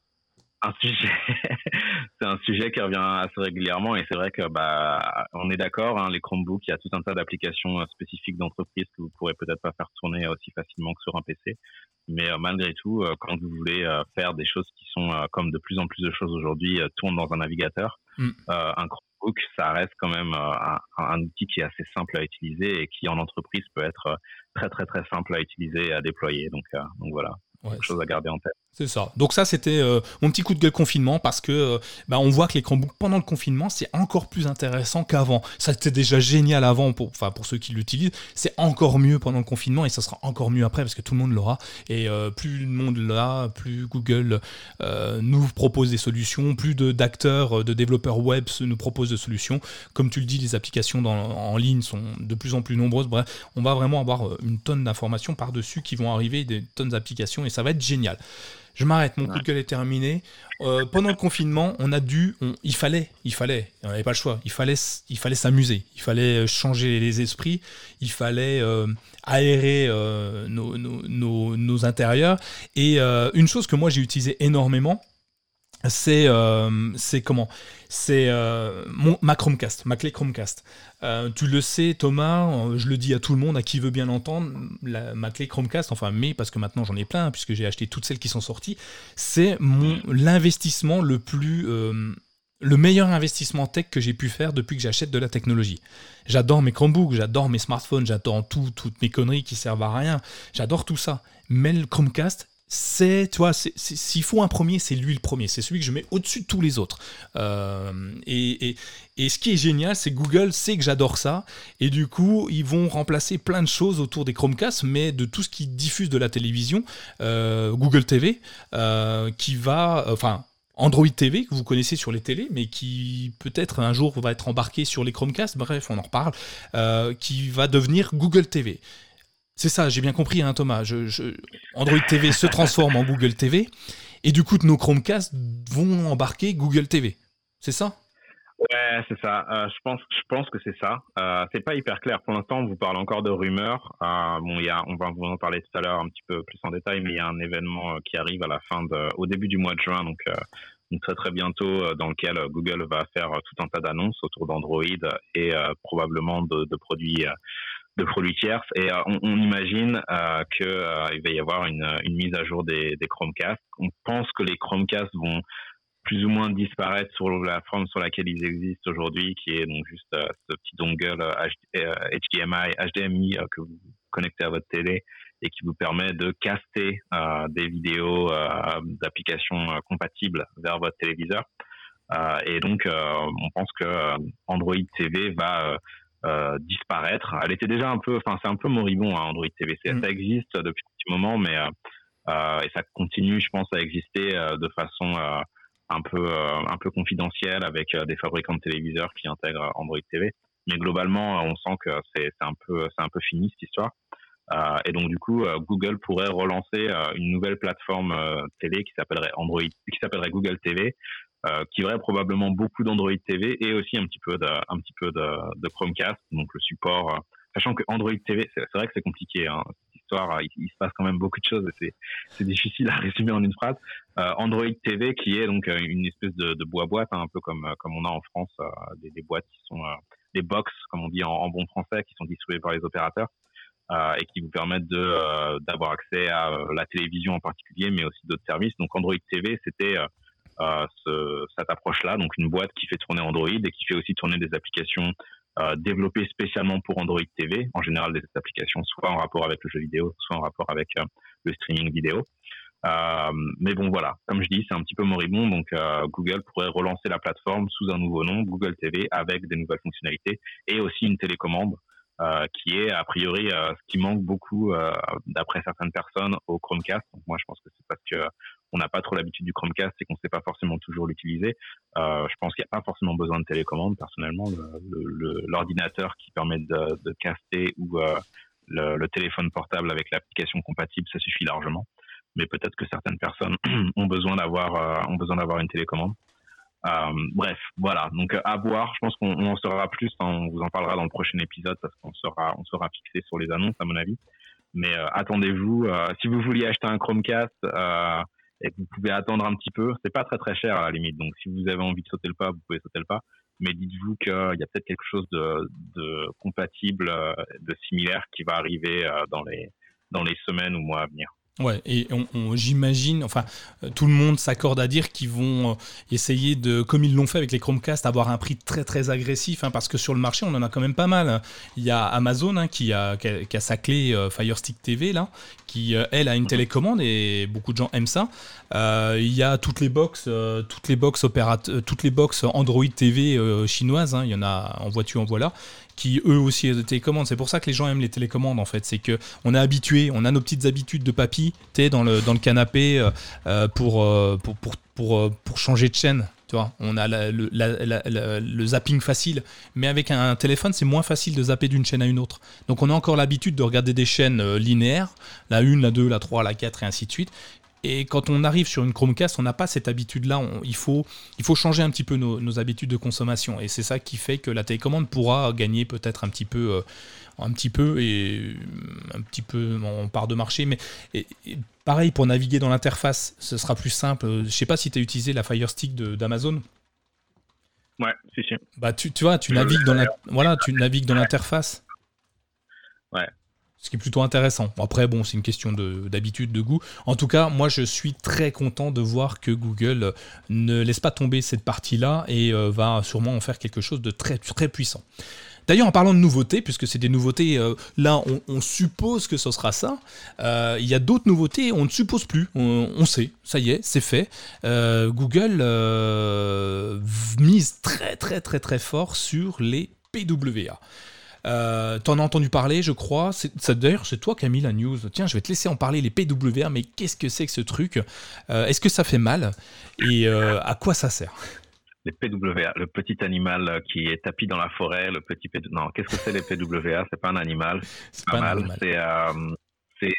un sujet c'est un sujet qui revient assez régulièrement et c'est vrai que bah on est d'accord hein, les Chromebooks il y a tout un tas d'applications euh, spécifiques d'entreprise que vous pourrez peut-être pas faire tourner aussi facilement que sur un PC mais euh, malgré tout quand vous voulez faire des choses qui sont comme de plus en plus de choses aujourd'hui tournent dans un navigateur mm. un ça reste quand même euh, un, outil qui est assez simple à utiliser et qui en entreprise peut être euh, très très très simple à utiliser et à déployer. Donc, euh, donc voilà, quelque chose à garder en tête. C'est ça. Donc ça, c'était euh, mon petit coup de gueule confinement parce que euh, bah, on voit que les Chromebooks pendant le confinement, c'est encore plus intéressant qu'avant. Ça c'était déjà génial avant pour, pour ceux qui l'utilisent. C'est encore mieux pendant le confinement et ça sera encore mieux après parce que tout le monde l'aura. Et euh, plus le monde l'a, plus Google nous propose des solutions, plus d'acteurs, de, développeurs web nous proposent des solutions. Comme tu le dis, les applications en ligne sont de plus en plus nombreuses. Bref, on va vraiment avoir une tonne d'informations par-dessus qui vont arriver, des tonnes d'applications et ça va être génial. Je m'arrête, mon coup de gueule est terminé. Euh, pendant le confinement, on a dû, il fallait, il fallait, on n'avait pas le choix, il fallait, il fallait s'amuser, il fallait euh, changer les esprits, il fallait euh, aérer nos, nos, nos, intérieurs. Et une chose que moi j'ai utilisé énormément, c'est euh, c'est comment? C'est euh, ma Chromecast ma clé Chromecast euh, tu le sais Thomas je le dis à tout le monde à qui veut bien l'entendre ma clé Chromecast enfin mais parce que maintenant j'en ai plein puisque j'ai acheté toutes celles qui sont sorties c'est mon l'investissement le plus le meilleur investissement tech que j'ai pu faire depuis que j'achète de la technologie. J'adore mes Chromebooks, j'adore mes smartphones, j'adore tout, toutes mes conneries qui servent à rien. J'adore tout ça. Mais le Chromecast, c'est, tu vois, s'il faut un premier, c'est lui le premier. C'est celui que je mets au-dessus de tous les autres. Euh, et, ce qui est génial, c'est que Google sait que j'adore ça. Et du coup, ils vont remplacer plein de choses autour des Chromecast, mais de tout ce qui diffuse de la télévision. Euh, Google TV, euh, qui va. Enfin. Android TV que vous connaissez sur les télés, mais qui peut-être un jour va être embarqué sur les Chromecast, bref, on en reparle, qui va devenir Google TV. C'est ça, j'ai bien compris, hein, Thomas. Android TV se transforme en Google TV, et du coup, nos Chromecast vont embarquer Google TV. C'est ça? Ouais, c'est ça. Euh, je pense, je pense que c'est ça. Euh, c'est pas hyper clair pour l'instant. On vous parle encore de rumeurs. Euh, bon, y a, on va vous en parler tout à l'heure un petit peu plus en détail, mais il y a un événement qui arrive à la fin de, au début du mois de juin, donc, très très bientôt, dans lequel Google va faire tout un tas d'annonces autour d'Android et probablement de produits de produits tierces et euh, on, imagine euh, qu'il euh, va y avoir une, mise à jour des, des Chromecast. On pense que les Chromecast vont plus ou moins disparaître sur la forme sur laquelle ils existent aujourd'hui, qui est donc juste ce petit dongle HDMI, HDMI que vous connectez à votre télé et qui vous permet de caster des vidéos d'applications compatibles vers votre téléviseur. et donc, on pense que Android TV va euh, disparaître. Elle était déjà un peu, enfin c'est un peu moribond hein, Android TV. Mm. Ça existe depuis un petit moment, mais euh, euh, et ça continue, je pense, à exister de façon un peu un peu confidentielle avec des fabricants de téléviseurs qui intègrent Android TV. Mais globalement, on sent que c'est un peu c'est un peu fini cette histoire. et donc du coup, Google pourrait relancer une nouvelle plateforme télé qui s'appellerait Android, qui s'appellerait Google TV, euh, qui aurait probablement beaucoup d'Android TV et aussi un petit peu de, un petit peu de, de Chromecast, donc le support. Euh, sachant que Android TV, c'est vrai que c'est compliqué. Hein, cette histoire, il, se passe quand même beaucoup de choses et c'est difficile à résumer en une phrase. Euh, Android TV, qui est donc une espèce de, de boîte, hein, un peu comme comme on a en France, des, des, boîtes qui sont des box, comme on dit en, en, bon français, qui sont distribuées par les opérateurs. et qui vous permettent de d'avoir accès à la télévision en particulier, mais aussi d'autres services. Donc Android TV, c'était ce, cette approche-là, donc une boîte qui fait tourner Android et qui fait aussi tourner des applications euh, développées spécialement pour Android TV, en général des applications soit en rapport avec le jeu vidéo, soit en rapport avec euh, le streaming vidéo. Euh, mais bon, voilà, comme je dis, c'est un petit peu moribond, donc Google pourrait relancer la plateforme sous un nouveau nom, Google TV, avec des nouvelles fonctionnalités et aussi une télécommande euh, qui est a priori euh, ce qui manque beaucoup euh, d'après certaines personnes au Chromecast. Moi je pense que c'est parce que on n'a pas trop l'habitude du Chromecast et qu'on ne sait pas forcément toujours l'utiliser. je pense qu'il n'y a pas forcément besoin de télécommande personnellement. L'ordinateur qui permet de, caster ou le, le, téléphone portable avec l'application compatible, ça suffit largement. Mais peut-être que certaines personnes ont besoin d'avoir ont besoin d'avoir une télécommande. Euh, bref, voilà. Donc à voir. Je pense qu'on en saura plus. on vous en parlera dans le prochain épisode parce qu'on sera, on sera fixé sur les annonces à mon avis. Mais euh, attendez-vous. Euh, si vous vouliez acheter un Chromecast et vous pouvez attendre un petit peu, c'est pas très très cher à la limite. Donc si vous avez envie de sauter le pas, vous pouvez sauter le pas. Mais dites-vous qu'il y a peut-être quelque chose de, de compatible, de similaire qui va arriver dans les dans les semaines ou mois à venir. Ouais, et on, j'imagine, enfin, euh, tout le monde s'accorde à dire qu'ils vont euh, essayer de, comme ils l'ont fait avec les Chromecast, avoir un prix très très agressif, hein, parce que sur le marché, on en a quand même pas mal. Hein. Il y a Amazon hein, qui, a, qui, a, sa clé euh, Fire Stick TV, là, qui, elle, a une télécommande, et beaucoup de gens aiment ça. il y a toutes les box, toutes les box toutes les box Android TV chinoises, il y en a en voiture, en voilà, qui eux aussi ont des télécommandes. C'est pour ça que les gens aiment les télécommandes en fait. C'est que on est habitué, on a nos petites habitudes de papy, tu dans le, dans le canapé euh, euh, pour, pour, pour, pour, pour, changer de chaîne. Tu vois, on a le, le, zapping facile, mais avec un téléphone, c'est moins facile de zapper d'une chaîne à une autre. Donc on a encore l'habitude de regarder des chaînes euh, linéaires, la 1, la 2, la 3, la 4 et ainsi de suite. Et quand on arrive sur une Chromecast, on n'a pas cette habitude-là. Il faut, il faut changer un petit peu nos, habitudes de consommation. Et c'est ça qui fait que la télécommande pourra gagner peut-être un petit peu, euh, un petit peu et un petit peu en part de marché. Mais pareil pour naviguer dans l'interface, ce sera plus simple. Je ne sais pas si tu as utilisé la Fire Stick d'Amazon. Ouais, si si. Bah tu, tu vois, tu navigues dans la, voilà, tu navigues dans l'interface. Ouais. Ce qui est plutôt intéressant. Après, bon, c'est une question d'habitude, de, goût. En tout cas, moi, je suis très content de voir que Google ne laisse pas tomber cette partie-là et euh, va sûrement en faire quelque chose de très, très puissant. D'ailleurs, en parlant de nouveautés, puisque c'est des nouveautés, euh, là, on, suppose que ce sera ça. Euh, il y a d'autres nouveautés, on ne suppose plus. On, sait, ça y est, c'est fait. Google mise très, très, très, très fort sur les PWA. Euh, T'en as entendu parler, je crois. D'ailleurs, c'est toi qui as mis la news. Tiens, je vais te laisser en parler, les PWA, mais qu'est-ce que c'est que ce truc? Euh, Est-ce que ça fait mal? Et euh, à quoi ça sert? Les PWA, le petit animal qui est tapis dans la forêt, le petit Non, qu'est-ce que c'est les PWA C'est pas un animal. C'est pas, mal. C'est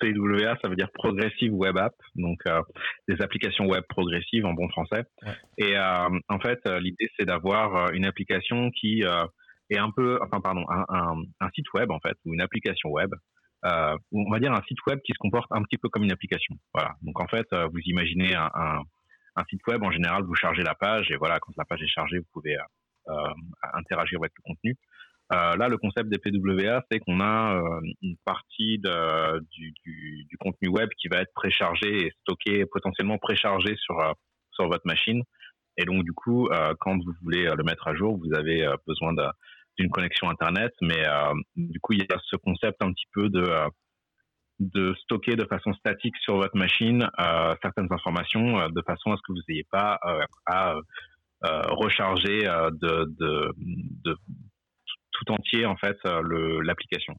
PWA, ça veut dire Progressive Web App, donc des applications web progressives en bon français. Et en fait, l'idée c'est d'avoir une application qui et un peu, enfin pardon, un, un, site web en fait ou une application web. Euh, on va dire un site web qui se comporte un petit peu comme une application. Voilà. Donc en fait, euh, vous imaginez un, un, un, site web en général, vous chargez la page et voilà, quand la page est chargée, vous pouvez euh, euh interagir avec le contenu. Euh, là, le concept des PWA, c'est qu'on a euh, une partie de, du, du, du, contenu web qui va être préchargé et stocké, potentiellement préchargé sur sur votre machine. Et donc du coup, quand vous voulez le mettre à jour, vous avez besoin de d'une connexion internet, mais euh, du coup il y a ce concept un petit peu de euh, de stocker de façon statique sur votre machine euh, certaines informations de façon à ce que vous n'ayez pas à recharger de, de, de, tout entier en fait l'application.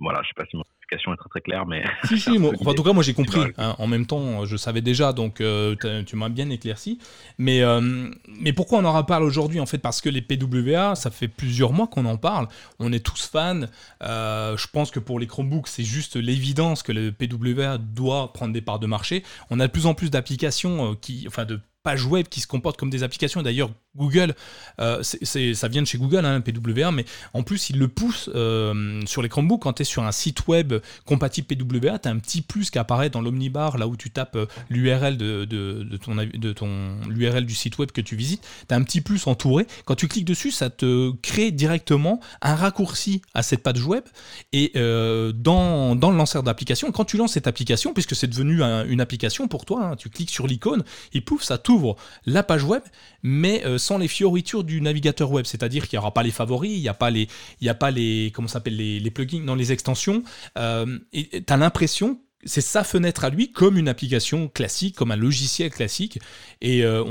voilà, je sais pas si est très très claire, mais. Si, si, en tout cas, moi j'ai compris. Hein. en même temps, je savais déjà, donc euh, tu m'as bien éclairci. Mais, euh, mais pourquoi on en parle aujourd'hui En fait, parce que les PWA, ça fait plusieurs mois qu'on en parle. On est tous fans. Euh, je pense que pour les Chromebooks, c'est juste l'évidence que le PWA doit prendre des parts de marché. On a de plus en plus d'applications qui, enfin, de pages web qui se comportent comme des applications. D'ailleurs, Google, euh, ça vient de chez Google, hein, PWA, mais en plus, il le pousse euh, sur les Chromebooks. Quand tu es sur un site web compatible PWA, tu as un petit plus qui apparaît dans l'omnibar, là où tu tapes euh, l'URL de, de, ton, de ton l'URL du site web que tu visites. Tu as un petit plus entouré. Quand tu cliques dessus, ça te crée directement un raccourci à cette page web. Et dans, dans, le lanceur d'application, quand tu lances cette application, puisque c'est devenu une application pour toi, hein, tu cliques sur l'icône et pouf, ça t'ouvre la page web, mais les fioritures du navigateur web, c'est-à-dire qu'il n'y aura pas les favoris, il n'y a pas les, il y a pas les, comment s'appelle les, plugins, dans les extensions. Euh, et tu as l'impression c'est sa fenêtre à lui comme une application classique, comme un logiciel classique. Et euh,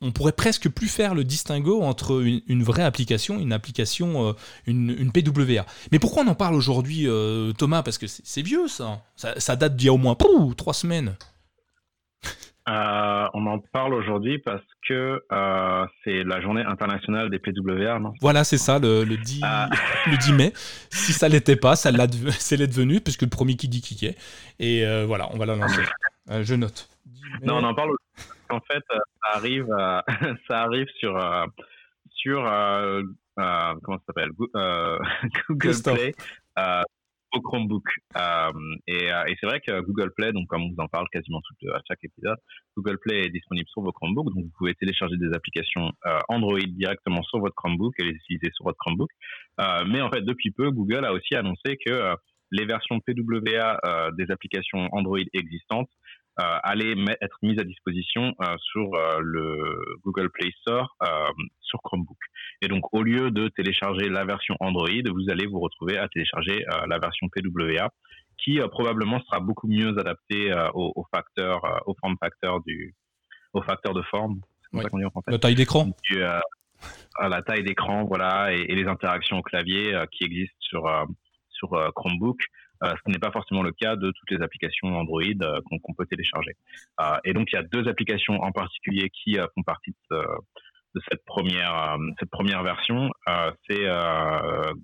on, pourrait presque plus faire le distinguo entre une, vraie application une application, euh, une, PWA. Mais pourquoi on en parle aujourd'hui, Thomas? Parce que c'est vieux ça. ça. date d'il y a au moins trois semaines. Euh, on en parle aujourd'hui parce que euh, c'est la journée internationale des PWA, non? Voilà, c'est ça, le, le, 10, ah. le 10 mai. Si ça l'était pas, ça c'est l'est devenu, puisque le premier qui dit qui est. Et euh, voilà, on va la lancer. je note. Non, on en parle. En fait, ça arrive, ça arrive sur sur comment ça s'appelle? Google Play Chromebook. Euh, et, euh, et c'est vrai que Google Play, donc comme on vous en parle quasiment tout, à chaque épisode, Google Play est disponible sur vos Chromebooks, donc vous pouvez télécharger des applications euh, Android directement sur votre Chromebook et les utiliser sur votre Chromebook. Euh, mais en fait, depuis peu, Google a aussi annoncé que euh, les versions PWA des applications Android existantes euh, aller être mise à disposition euh, sur euh, le Google Play Store sur Chromebook. Et donc, au lieu de télécharger la version Android, vous allez vous retrouver à télécharger la version PWA, qui probablement sera beaucoup mieux adaptée au, facteur, au form factor du, au facteur de forme. La taille d'écran. à la taille d'écran, voilà, et, et, les interactions au clavier qui existent sur sur Chromebook. Euh, ce n'est pas forcément le cas de toutes les applications Android euh, qu'on peut télécharger. Euh, et donc il y a deux applications en particulier qui font partie de, cette première cette première version. c'est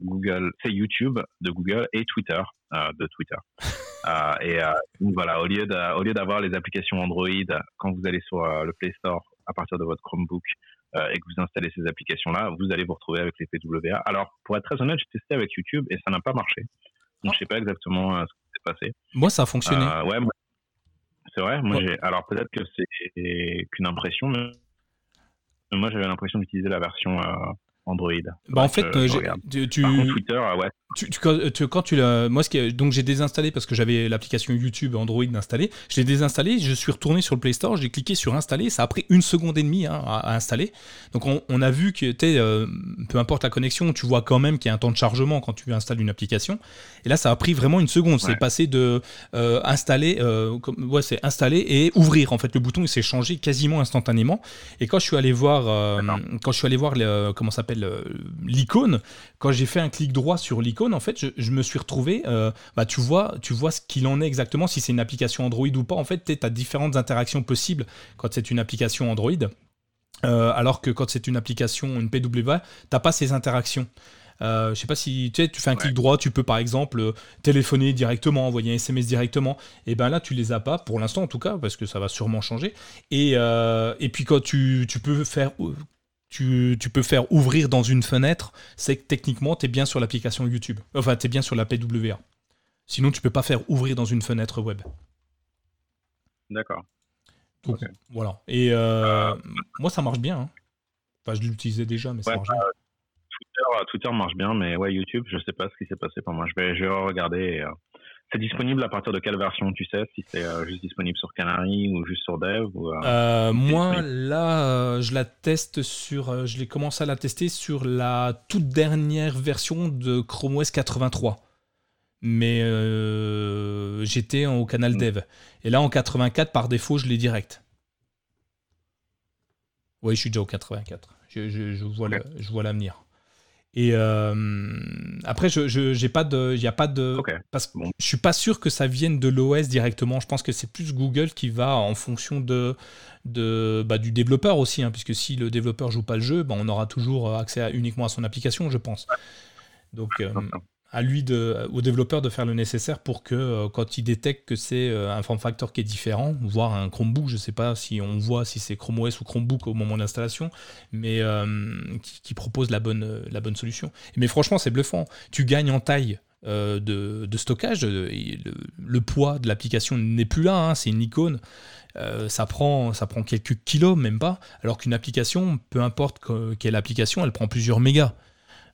Google, c'est YouTube de Google et Twitter de Twitter. et donc voilà, au lieu au lieu d'avoir les applications Android quand vous allez sur le Play Store à partir de votre Chromebook et que vous installez ces applications-là, vous allez vous retrouver avec les PWA. Alors, pour être très honnête, j'ai testé avec YouTube et ça n'a pas marché. Donc, je sais pas exactement euh, ce qui s'est passé. Moi, ça a fonctionné. Euh, ouais, c'est vrai. Moi, alors peut-être que c'est qu'une impression, mais moi, j'avais l'impression d'utiliser la version euh, Android. Bah, en fait, tu... Twitter, ouais, tu, tu, quand tu moi, ce donc j'ai désinstallé parce que j'avais l'application YouTube Android installée. Je l'ai désinstallé, je suis retourné sur le Play Store, j'ai cliqué sur installer. Ça a pris une seconde et demie hein, à, installer. Donc on, a vu que, euh, peu importe la connexion, tu vois quand même qu'il y a un temps de chargement quand tu installes une application. Et là, ça a pris vraiment une seconde. C'est passé de euh, installer, euh, ouais, c'est installer et ouvrir. En fait, le bouton il s'est changé quasiment instantanément. Et quand je suis allé voir, quand je suis allé voir comment s'appelle l'icône, quand j'ai fait un clic droit sur l'icône en fait, je, me suis retrouvé, euh, bah, tu, vois, tu vois ce qu'il en est exactement, si c'est une application Android ou pas. En fait, tu as différentes interactions possibles quand c'est une application Android. Euh, alors que quand c'est une application, une PWA, tu n'as pas ces interactions. Euh, je sais pas si tu, sais, tu fais un clic droit, tu peux par exemple téléphoner directement, envoyer un SMS directement. Et ben là, tu les as pas pour l'instant en tout cas, parce que ça va sûrement changer. Et, et puis quand tu, tu, peux faire tu, peux faire ouvrir dans une fenêtre, c'est que techniquement, tu es bien sur l'application YouTube. Enfin, tu es bien sur la PWA. Sinon, tu peux pas faire ouvrir dans une fenêtre web. D'accord. voilà. Et euh, moi, ça marche bien. Hein. Enfin, je l'utilisais déjà, mais ça marche bien. Bah, Twitter, Twitter, marche bien, mais ouais, YouTube, je sais pas ce qui s'est passé pour moi. Je vais, je vais regarder. Euh, c'est disponible à partir de quelle version, tu sais Si c'est euh, juste disponible sur Canary ou juste sur Dev euh, euh, Moi, là, je la teste sur. je l'ai commencé à la tester sur la toute dernière version de Chrome OS 83. Mais j'étais au canal mm. Dev. Et là, en 84, par défaut, je l'ai direct. Oui, je suis déjà au 84. Je, je vois l'avenir. Et euh, après, je, je pas de, y a pas de, parce que je suis pas sûr que ça vienne de l'OS directement. Je pense que c'est plus Google qui va en fonction de, de bah, du développeur aussi, hein, puisque si le développeur joue pas le jeu, bah, on aura toujours accès uniquement à son application, je pense. Donc, euh, à lui, de, au développeur, de faire le nécessaire pour que euh, quand il détecte que c'est euh, un form factor qui est différent, voire un Chromebook, je ne sais pas si on voit si c'est Chrome OS ou Chromebook au moment d'installation, mais euh, qui, propose la bonne, la bonne solution. Mais franchement, c'est bluffant. Tu gagnes en taille. de, stockage, le, poids de l'application n'est plus là, hein, c'est une icône. ça, prend, ça prend quelques kilos, même pas, alors qu'une application, peu importe quelle application, elle prend plusieurs mégas.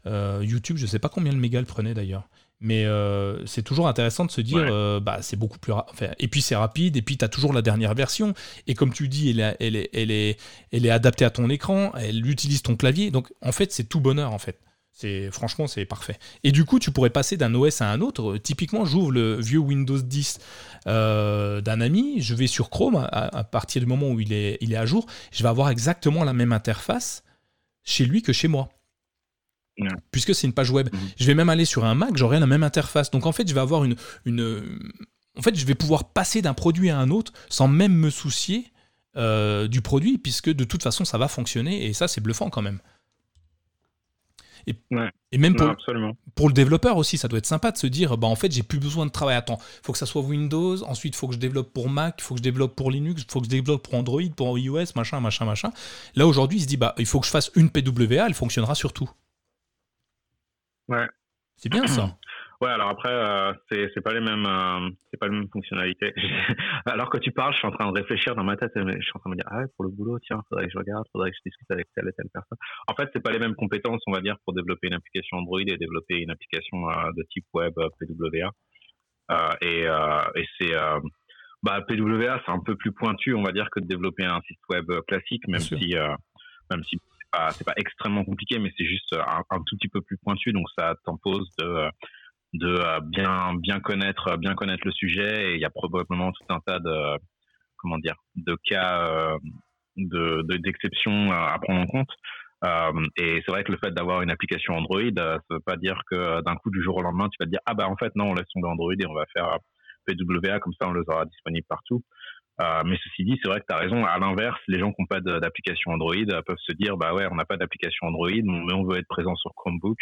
Euh, YouTube, je sais pas combien le méga le prenait d'ailleurs. Mais euh, c'est toujours intéressant de se dire, euh, bah, c'est beaucoup plus enfin, Et puis c'est rapide, et puis tu as toujours la dernière version. Et comme tu dis, elle, elle, est, elle, est, elle est adaptée à ton écran, elle utilise ton clavier. Donc en fait, c'est tout bonheur en fait. C'est franchement c'est parfait. Et du coup, tu pourrais passer d'un OS à un autre. Typiquement, j'ouvre le vieux Windows 10 d'un ami, je vais sur Chrome à, partir du moment où il est, il est à jour, je vais avoir exactement la même interface chez lui que chez moi puisque c'est une page web. Mhm. Je vais même aller sur un Mac, j'aurai la même interface. Donc en fait, je vais avoir une, une en fait, je vais pouvoir passer d'un produit à un autre sans même me soucier euh, du produit, puisque de toute façon, ça va fonctionner. Et ça, c'est bluffant quand même. Et, et même pour, pour, le développeur aussi, ça doit être sympa de se dire, bah en fait, j'ai plus besoin de travail. Attends, il faut que ça soit Windows, ensuite il faut que je développe pour Mac, il faut que je développe pour Linux, il faut que je développe pour Android, pour iOS, machin, machin, machin. Là aujourd'hui, il se dit, bah il faut que je fasse une PWA, elle fonctionnera sur tout. Ouais. C'est bien ça. Ouais, alors après, euh, c'est pas les mêmes, euh, c'est pas les mêmes fonctionnalités. alors que tu parles, je suis en train de réfléchir dans ma tête, je suis en train de me dire, ah ouais, pour le boulot, tiens, faudrait que je regarde, faudrait que je discute avec telle et telle personne. En fait, c'est pas les mêmes compétences, on va dire, pour développer une application Android et développer une application euh, de type web PWA. et et c'est bah, PWA, c'est un peu plus pointu, on va dire, que de développer un site web classique, même si même si c'est pas extrêmement compliqué, mais c'est juste un, tout petit peu plus pointu, donc ça t'impose de euh, bien connaître bien connaître le sujet et il y a probablement tout un tas de comment dire de cas euh, de d'exceptions à prendre en compte. Euh, et c'est vrai que le fait d'avoir une application Android, ça veut pas dire que d'un coup du jour au lendemain, tu vas te dire ah bah en fait non, on laisse tomber Android et on va faire PWA comme ça, on les aura disponibles partout. Euh, mais ceci dit, c'est vrai que tu raison. À l'inverse, les gens qui n'ont pas d'application Android euh, peuvent se dire, bah ouais, on n'a pas d'application Android, mais on veut être présent sur Chromebook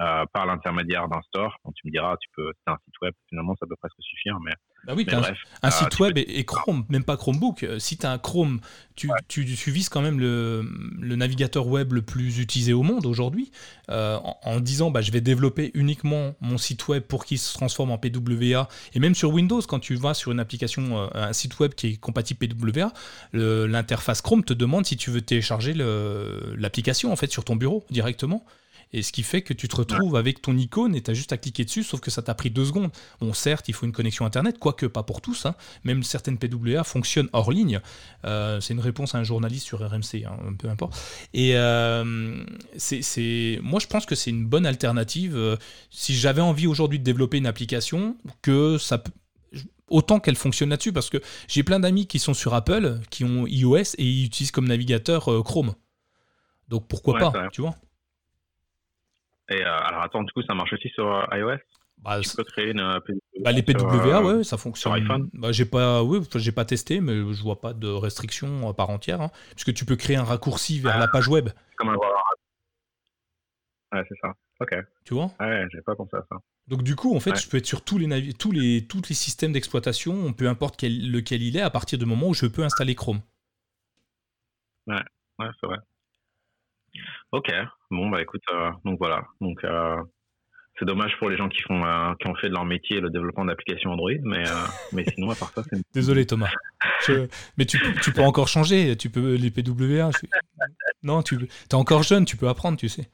euh, par l'intermédiaire d'un store. Donc tu me diras, tu peux, c'est un site web, finalement, ça peut presque suffire, mais bah oui, un, un, site web et, Chrome, même pas Chromebook. Euh, si tu as un Chrome, tu, tu, vises quand même le, le, navigateur web le plus utilisé au monde aujourd'hui, euh, en, disant bah, je vais développer uniquement mon site web pour qu'il se transforme en PWA. Et même sur Windows, quand tu vas sur une application, euh, un site web qui est compatible PWA, l'interface Chrome te demande si tu veux télécharger l'application en fait sur ton bureau directement. Et ce qui fait que tu te retrouves avec ton icône et tu as juste à cliquer dessus, sauf que ça t'a pris deux secondes. Bon, certes, il faut une connexion Internet, quoique pas pour tous. Hein. Même certaines PWA fonctionnent hors ligne. Euh, c'est une réponse à un journaliste sur RMC, hein, peu importe. Et euh, c'est, moi, je pense que c'est une bonne alternative. Euh, si j'avais envie aujourd'hui de développer une application, que ça autant qu'elle fonctionne là-dessus, parce que j'ai plein d'amis qui sont sur Apple, qui ont iOS et ils utilisent comme navigateur Chrome. Donc pourquoi pas, tu vois? Et euh, alors attends, du coup, ça marche aussi sur euh, iOS? Bah, tu peux créer une PWA bah, Les PWA, ouais, ça fonctionne. Sur iPhone? Bah, j'ai pas, oui, j'ai pas testé, mais je vois pas de restriction à part entière, hein, puisque tu peux créer un raccourci vers la page web. Comme un... Ouais, c'est ça. Ok. Tu vois? Ouais, j'ai pas pensé à ça. Donc du coup, en fait, je peux être sur tous les tous les tous les systèmes d'exploitation, peu importe quel, lequel il est, à partir du moment où je peux installer Chrome. Ouais, ouais, c'est vrai. Ok, bon bah écoute, euh, donc voilà, donc euh, c'est dommage pour les gens qui font euh, qui ont fait de leur métier le développement d'applications Android, mais mais sinon à part ça, c'est désolé Thomas, mais tu, tu, peux encore changer, tu peux les PWA, non tu es encore jeune, tu peux apprendre, tu sais.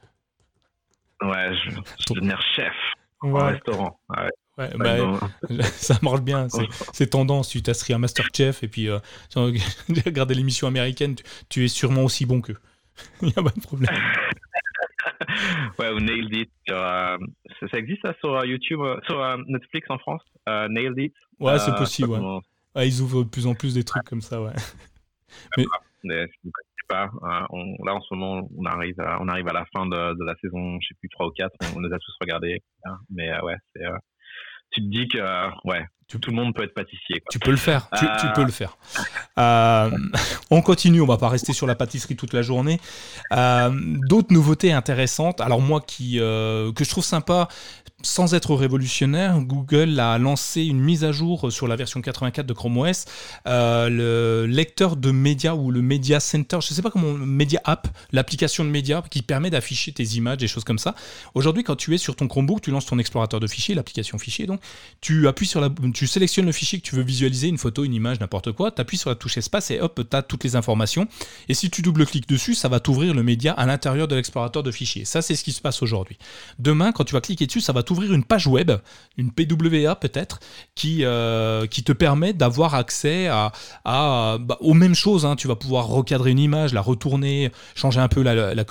Ouais, je, je vais devenir chef au restaurant. Ouais. bah, ça marche bien, c'est tendance. Tu t'inscris à Masterchef et puis euh, regarder l'émission américaine, tu, tu, es sûrement aussi bon qu'eux. Il n'y a pas de problème. ouais, ou Nailed It. Euh, ça, existe ça sur euh, YouTube, euh, sur Netflix en France? Nailed It. Ouais, c'est possible. Ouais. ils ouvrent de plus en plus des trucs comme ça, ouais. Mais... pas, on, là en ce moment, on arrive à, on arrive à la fin de, de la saison, je sais plus, 3 ou 4, on, les a tous regardés. Hein. mais ouais, tu te dis que, ouais, tout le monde peut être pâtissier. Tu peux le faire. Tu, peux le faire. Euh, on continue. On va pas rester sur la pâtisserie toute la journée. Euh, d'autres nouveautés intéressantes. Alors moi qui euh, que je trouve sympa, sans être révolutionnaire, Google a lancé une mise à jour sur la version 84 de Chrome OS, le lecteur de médias ou le Media Center, je ne sais pas comment, Media App, l'application de médias qui permet d'afficher tes images, des choses comme ça. Aujourd'hui, quand tu es sur ton Chromebook, tu lances ton explorateur de fichiers, l'application fichier, donc tu appuies sur la, tu sélectionnes le fichier que tu veux visualiser, une photo, une image, n'importe quoi, tu appuies sur la touche espace et hop, tu as toutes les informations. Et si tu double-cliques dessus, ça va t'ouvrir le média à l'intérieur de l'explorateur de fichiers. Ça, c'est ce qui se passe aujourd'hui. Demain, quand tu vas cliquer dessus, ça va t'ouvrir une page web, une PWA peut-être, qui, euh, qui te permet d'avoir accès à, à bah, aux mêmes choses. Hein. Tu vas pouvoir recadrer une image, la retourner, changer un peu la, la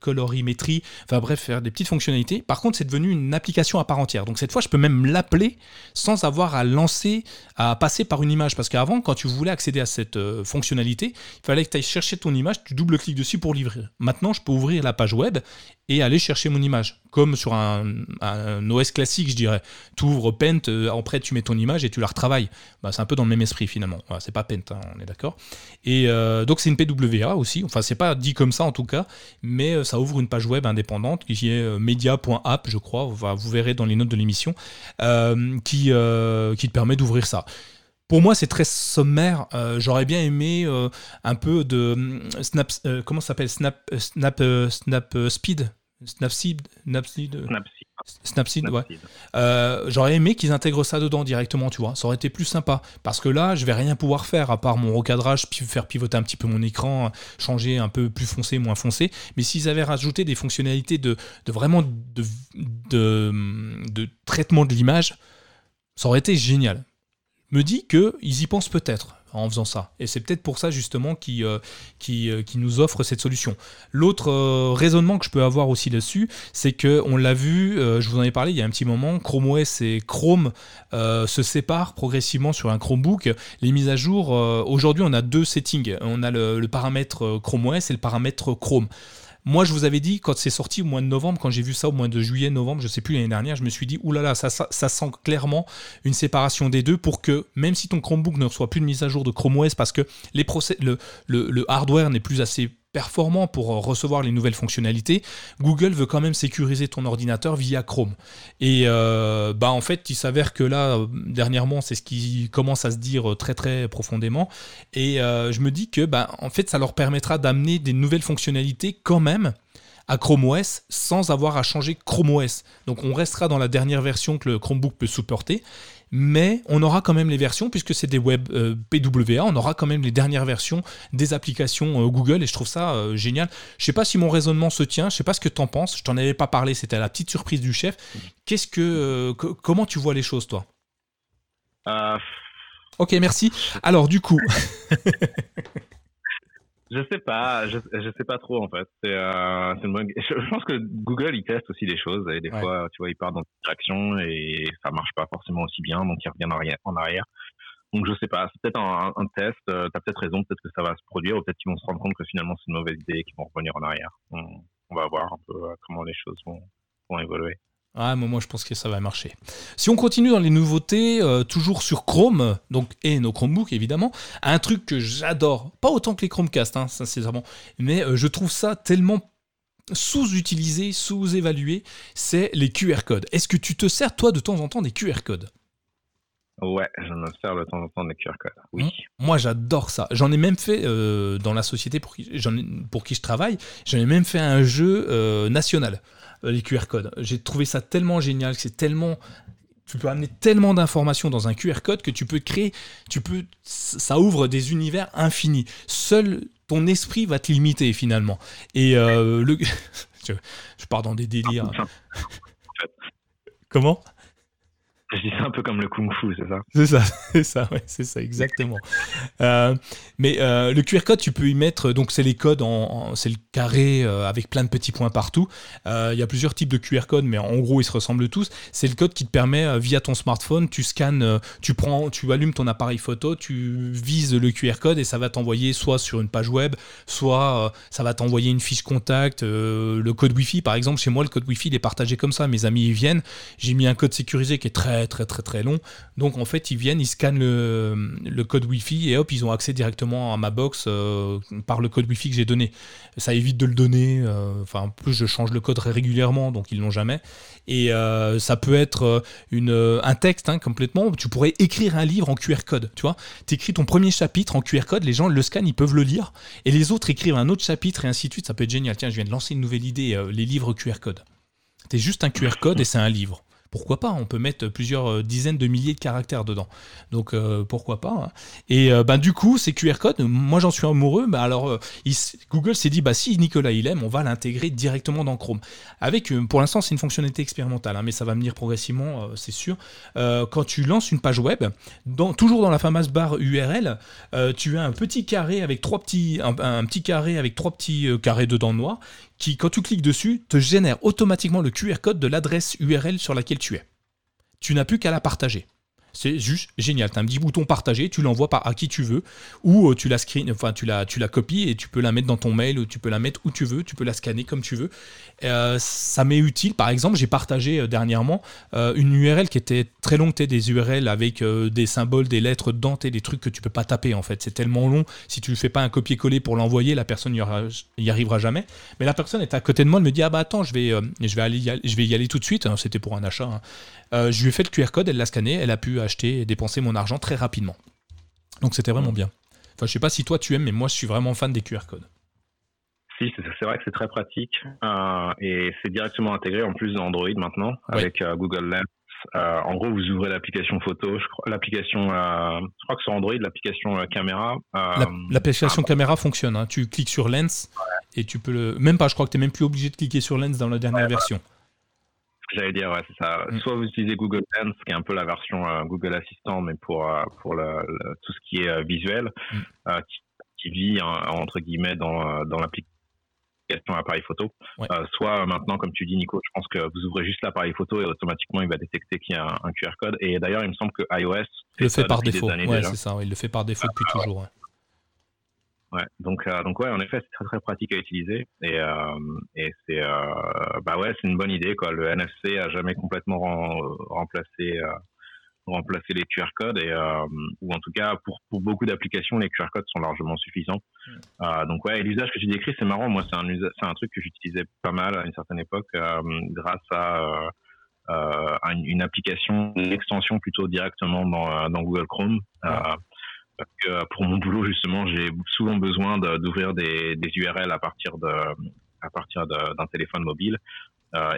colorimétrie, enfin bref, faire des petites fonctionnalités. Par contre, c'est devenu une application à part entière. Donc cette fois, je peux même l'appeler sans avoir à lancer, à passer par une image. Parce qu'avant, quand tu voulais accéder à cette euh, fonctionnalité, il fallait que tu ailles chercher ton image, tu double-cliques dessus pour l'ouvrir. Maintenant, je peux ouvrir la page web et aller chercher mon image. Comme sur un, OS classique, je dirais. Tu ouvres Paint, euh, après tu mets ton image et tu la retravailles. Bah, c'est un peu dans le même esprit finalement. c'est pas Paint, hein, on est d'accord. Et euh, donc c'est une PWA aussi. Enfin, c'est pas dit comme ça en tout cas, mais ça ouvre une page web indépendante qui est media.app, je crois. vous verrez dans les notes de l'émission, qui, euh, qui te permet d'ouvrir ça. Pour moi, c'est très sommaire. Euh, j'aurais bien aimé euh, un peu de Snap. comment ça s'appelle? Snap, Snap, Snap Speed? Snapseed, Snapseed, Snapseed, ouais. J'aurais aimé qu'ils intègrent ça dedans directement, tu vois. Ça aurait été plus sympa. Parce que là, je vais rien pouvoir faire à part mon recadrage, faire pivoter un petit peu mon écran, changer un peu plus foncé, moins foncé. Mais s'ils avaient rajouté des fonctionnalités de, de vraiment de, de, de traitement de l'image, ça aurait été génial. Me dit qu'ils y pensent peut-être en faisant ça. Et c'est peut-être pour ça justement qui, euh, euh, nous offre cette solution. L'autre euh, raisonnement que je peux avoir aussi là-dessus, c'est que on l'a vu, je vous en ai parlé il y a un petit moment, Chrome OS et Chrome se séparent progressivement sur un Chromebook. Les mises à jour, aujourd'hui on a deux settings. On a le paramètre Chrome OS et le paramètre Chrome. Moi, je vous avais dit, quand c'est sorti au mois de novembre, quand j'ai vu ça au mois de juillet, novembre, je sais plus, l'année dernière, je me suis dit, oulala, ça, sent clairement une séparation des deux pour que, même si ton Chromebook ne reçoit plus de mise à jour de Chrome OS parce que le hardware n'est plus assez performant pour euh, recevoir les nouvelles fonctionnalités, Google veut quand même sécuriser ton ordinateur via Chrome. Et euh, bah en fait, il s'avère que là, euh, dernièrement, c'est ce qui commence à se dire très très profondément. Et je me dis que bah, en fait, ça leur permettra d'amener des nouvelles fonctionnalités quand même à Chrome OS sans avoir à changer Chrome OS. Donc on restera dans la dernière version que le Chromebook peut supporter mais on aura quand même les versions, puisque c'est des web PWA, on aura quand même les dernières versions des applications Google, et je trouve ça génial. Je sais pas si mon raisonnement se tient, je sais pas ce que tu en penses, je t'en avais pas parlé, c'était la petite surprise du chef. Qu'est-ce que, comment tu vois les choses, toi? Ok, merci. Alors, du coup. je sais pas, je, je sais pas trop en fait. C'est, euh, je, pense que Google il teste aussi des choses et des fois, tu vois, il part dans une direction et ça marche pas forcément aussi bien, donc il revient en arrière. En arrière. Donc je sais pas, c'est peut-être un, un, test. Euh, tu as peut-être raison, peut-être que ça va se produire, ou peut-être qu'ils vont se rendre compte que finalement c'est une mauvaise idée et qu'ils vont revenir en arrière. On, on, va voir un peu euh, comment les choses vont, vont évoluer. Ah, moi, je pense que ça va marcher. Si on continue dans les nouveautés, euh, toujours sur Chrome, donc et nos Chromebooks évidemment, un truc que j'adore, pas autant que les Chromecast, hein, sincèrement, mais euh, je trouve ça tellement sous-utilisé, sous-évalué, c'est les QR codes. Est-ce que tu te sers toi de temps en temps des QR codes? Ouais, je me sers de temps en temps des QR codes. Oui. Moi, j'adore ça. J'en ai même fait euh, dans la société pour qui, pour qui je travaille. J'en ai même fait un jeu national. Euh, les QR codes. J'ai trouvé ça tellement génial, c'est tellement tu peux amener tellement d'informations dans un QR code que tu peux créer, tu peux, ça ouvre des univers infinis. Seul ton esprit va te limiter finalement. Et euh, le, je, je pars dans des délires. Comment? Je dis ça un peu comme le kung-fu, c'est ça C'est ça, c'est ça, ouais, c'est ça, exactement. euh, mais euh, le QR code, tu peux y mettre, donc c'est les codes, en, c'est le carré euh, avec plein de petits points partout. Euh, il y a plusieurs types de QR codes, mais en gros, ils se ressemblent tous. C'est le code qui te permet, via ton smartphone, tu scannes, tu prends, tu allumes ton appareil photo, tu vises le QR code et ça va t'envoyer soit sur une page web, soit ça va t'envoyer une fiche contact, le code Wi-Fi, par exemple. Chez moi, le code Wi-Fi, il est partagé comme ça. Mes amis, ils viennent. J'ai mis un code sécurisé qui est très très très très long. Donc en fait, ils viennent, ils scannent le, code Wi-Fi et hop, ils ont accès directement à ma box euh, par le code Wi-Fi que j'ai donné. Ça évite de le donner. Euh, enfin, en plus, je change le code régulièrement, donc ils l'ont jamais. Et euh, ça peut être une, un texte hein, complètement. Tu pourrais écrire un livre en QR code. Tu vois, tu écris ton premier chapitre en QR code, les gens le scannent, ils peuvent le lire, et les autres écrivent un autre chapitre et ainsi de suite. Ça peut être génial. Tiens, je viens de lancer une nouvelle idée, les livres QR code. C'est juste un QR code et c'est un livre pourquoi pas On peut mettre plusieurs euh, dizaines de milliers de caractères dedans. Donc euh, pourquoi pas hein. Et ben, du coup, ces QR codes, moi j'en suis amoureux. Ben, alors Google s'est dit, bah, si Nicolas il aime, on va l'intégrer directement dans Chrome. Avec, pour l'instant, c'est une fonctionnalité expérimentale, hein, mais ça va venir progressivement, c'est sûr. quand tu lances une page web, toujours dans la fameuse barre URL, tu as un petit carré avec trois petits, un, petit carré avec trois petits carrés dedans noirs qui, quand tu cliques dessus, te génère automatiquement le QR code de l'adresse URL sur laquelle tu es. Tu n'as plus qu'à la partager. C'est juste génial. Tu as un petit bouton partager, tu l'envoies à qui tu veux, ou euh, tu la screen, enfin tu la, tu la copies et tu peux la mettre dans ton mail, ou tu peux la mettre où tu veux, tu peux la scanner comme tu veux. Euh, ça m'est utile. Par exemple, j'ai partagé euh, dernièrement une URL qui était très longue, des URL avec des symboles, des lettres dedans, des trucs que tu peux pas taper en fait. C'est tellement long. Si tu ne fais pas un copier-coller pour l'envoyer, la personne n'y arrivera jamais. Mais la personne est à côté de moi, elle me dit ah bah attends, je vais, je vais aller, y aller, je vais y aller tout de suite. C'était pour un achat. Hein. Euh, je lui ai fait le QR code, elle l'a scanné, elle a pu acheter et dépenser mon argent très rapidement. Donc c'était vraiment bien. Enfin, je sais pas si toi tu aimes, mais moi je suis vraiment fan des QR codes. Si, c'est vrai que c'est très pratique euh, et c'est directement intégré en plus dans Android maintenant avec euh, Google Lens. en gros, vous ouvrez l'application photo, l'application, je crois que sur Android, l'application caméra. l'application caméra fonctionne. Hein. Tu cliques sur Lens et tu peux le. Même pas, je crois que tu n'es même plus obligé de cliquer sur Lens dans la dernière version. J'allais dire, ouais, c'est ça. Mm. Soit vous utilisez Google Lens, qui est un peu la version euh, Google Assistant, mais pour, euh, pour le, tout ce qui est euh, visuel, mm. qui, vit, entre guillemets, dans, dans l'application appareil photo. soit maintenant, comme tu dis, Nico, je pense que vous ouvrez juste l'appareil photo et automatiquement il va détecter qu'il y a un, QR code. Et d'ailleurs, il me semble que iOS le fait par défaut. Ouais, c'est ça. il le fait par défaut depuis toujours. Ouais, donc euh, donc ouais, en effet, c'est très très pratique à utiliser et euh, et c'est euh, bah ouais, c'est une bonne idée quoi. Le NFC a jamais complètement remplacé euh, remplacé les QR codes et euh, ou en tout cas pour pour beaucoup d'applications, les QR codes sont largement suffisants. Mm. donc ouais, l'usage que tu décris, c'est marrant. Moi, c'est un c'est un truc que j'utilisais pas mal à une certaine époque grâce à une, application, une extension plutôt directement dans, dans Google Chrome parce que euh, pour mon boulot justement, j'ai souvent besoin d'ouvrir des, des, URL à partir de à partir d'un téléphone mobile.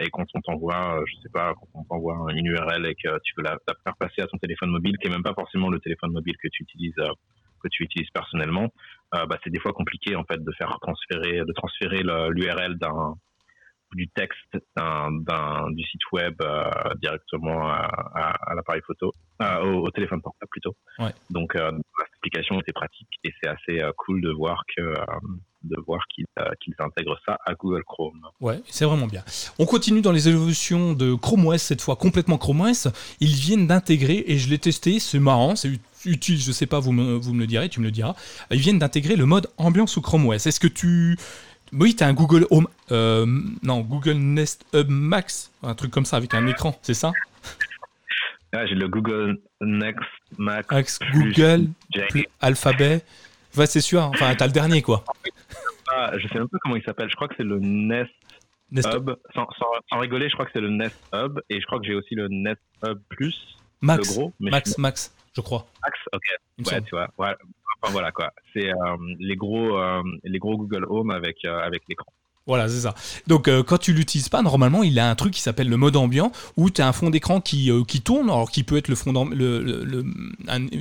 et quand on t'envoie, je sais pas, quand on t'envoie une URL et que tu veux la, faire passer à ton téléphone mobile, qui est même pas forcément le téléphone mobile que tu utilises que tu utilises personnellement, bah, c'est des fois compliqué en fait de faire transférer, de transférer l'URL d'un du texte d'un, du site web euh, directement à, l'appareil photo, euh, au, téléphone portable plutôt. Donc euh, était pratique et c'est assez cool de voir que de voir qu'ils intègrent ça à Google Chrome. Ouais, c'est vraiment bien. On continue dans les évolutions de Chrome OS cette fois complètement Chrome OS. Ils viennent d'intégrer et je l'ai testé, c'est marrant, c'est utile, je sais pas, vous me, le direz, tu me le diras. Ils viennent d'intégrer le mode ambiance sous Chrome OS. Est-ce que tu oui, tu as un Google Home. Euh, non, Google Nest Hub Max, un truc comme ça avec un écran, c'est ça? Ah, J'ai le Google Next Max. Google, Alphabet. Ouais, c'est sûr. Enfin, t'as le dernier, quoi. Ah, je sais même pas comment il s'appelle. Je crois que c'est le Nest, Hub. Sans, sans, rigoler, je crois que c'est le Nest Hub. Et je crois que j'ai aussi le Nest Hub Plus. Max. Le gros, Max, Max, je crois. Max, ok. Ouais, tu vois. Ouais voilà quoi. C'est euh, les gros euh, les gros Google Home avec euh, avec l'écran. Voilà, c'est ça. Donc quand tu l'utilises pas, normalement, il a un truc qui s'appelle le mode ambiant, où tu as un fond d'écran qui, qui tourne, alors qui peut être le fond le, le,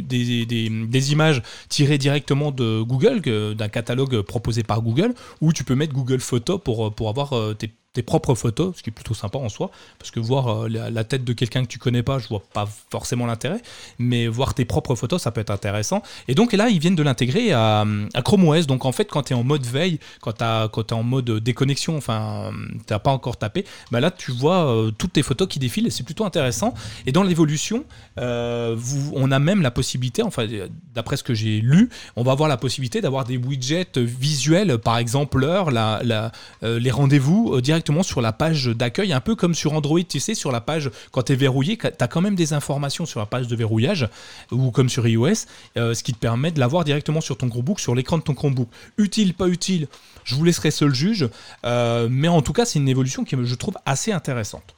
des, des, des, images tirées directement de Google, d'un catalogue proposé par Google, ou tu peux mettre Google Photos pour, pour avoir tes tes propres photos, ce qui est plutôt sympa en soi, parce que voir euh, la, tête de quelqu'un que tu connais pas, je vois pas forcément l'intérêt, mais voir tes propres photos, ça peut être intéressant. Et donc là, ils viennent de l'intégrer à, Chrome OS. Donc en fait, quand tu es en mode veille, quand tu es en mode déconnexion, enfin, tu pas encore tapé, bah là, tu vois euh, toutes tes photos qui défilent et c'est plutôt intéressant. Et dans l'évolution, euh, on a même la possibilité, enfin, d'après ce que j'ai lu, on va avoir la possibilité d'avoir des widgets visuels, par exemple l'heure, la, les rendez-vous directement sur la page d'accueil, un peu comme sur Android, tu sais, sur la page, quand tu es verrouillé, tu as quand même des informations sur la page de verrouillage, ou comme sur iOS, euh, ce qui te permet de l'avoir directement sur ton Chromebook, sur l'écran de ton Chromebook. Utile, pas utile, je vous laisserai seul juge, euh, mais en tout cas, c'est une évolution qui, je trouve, assez intéressante.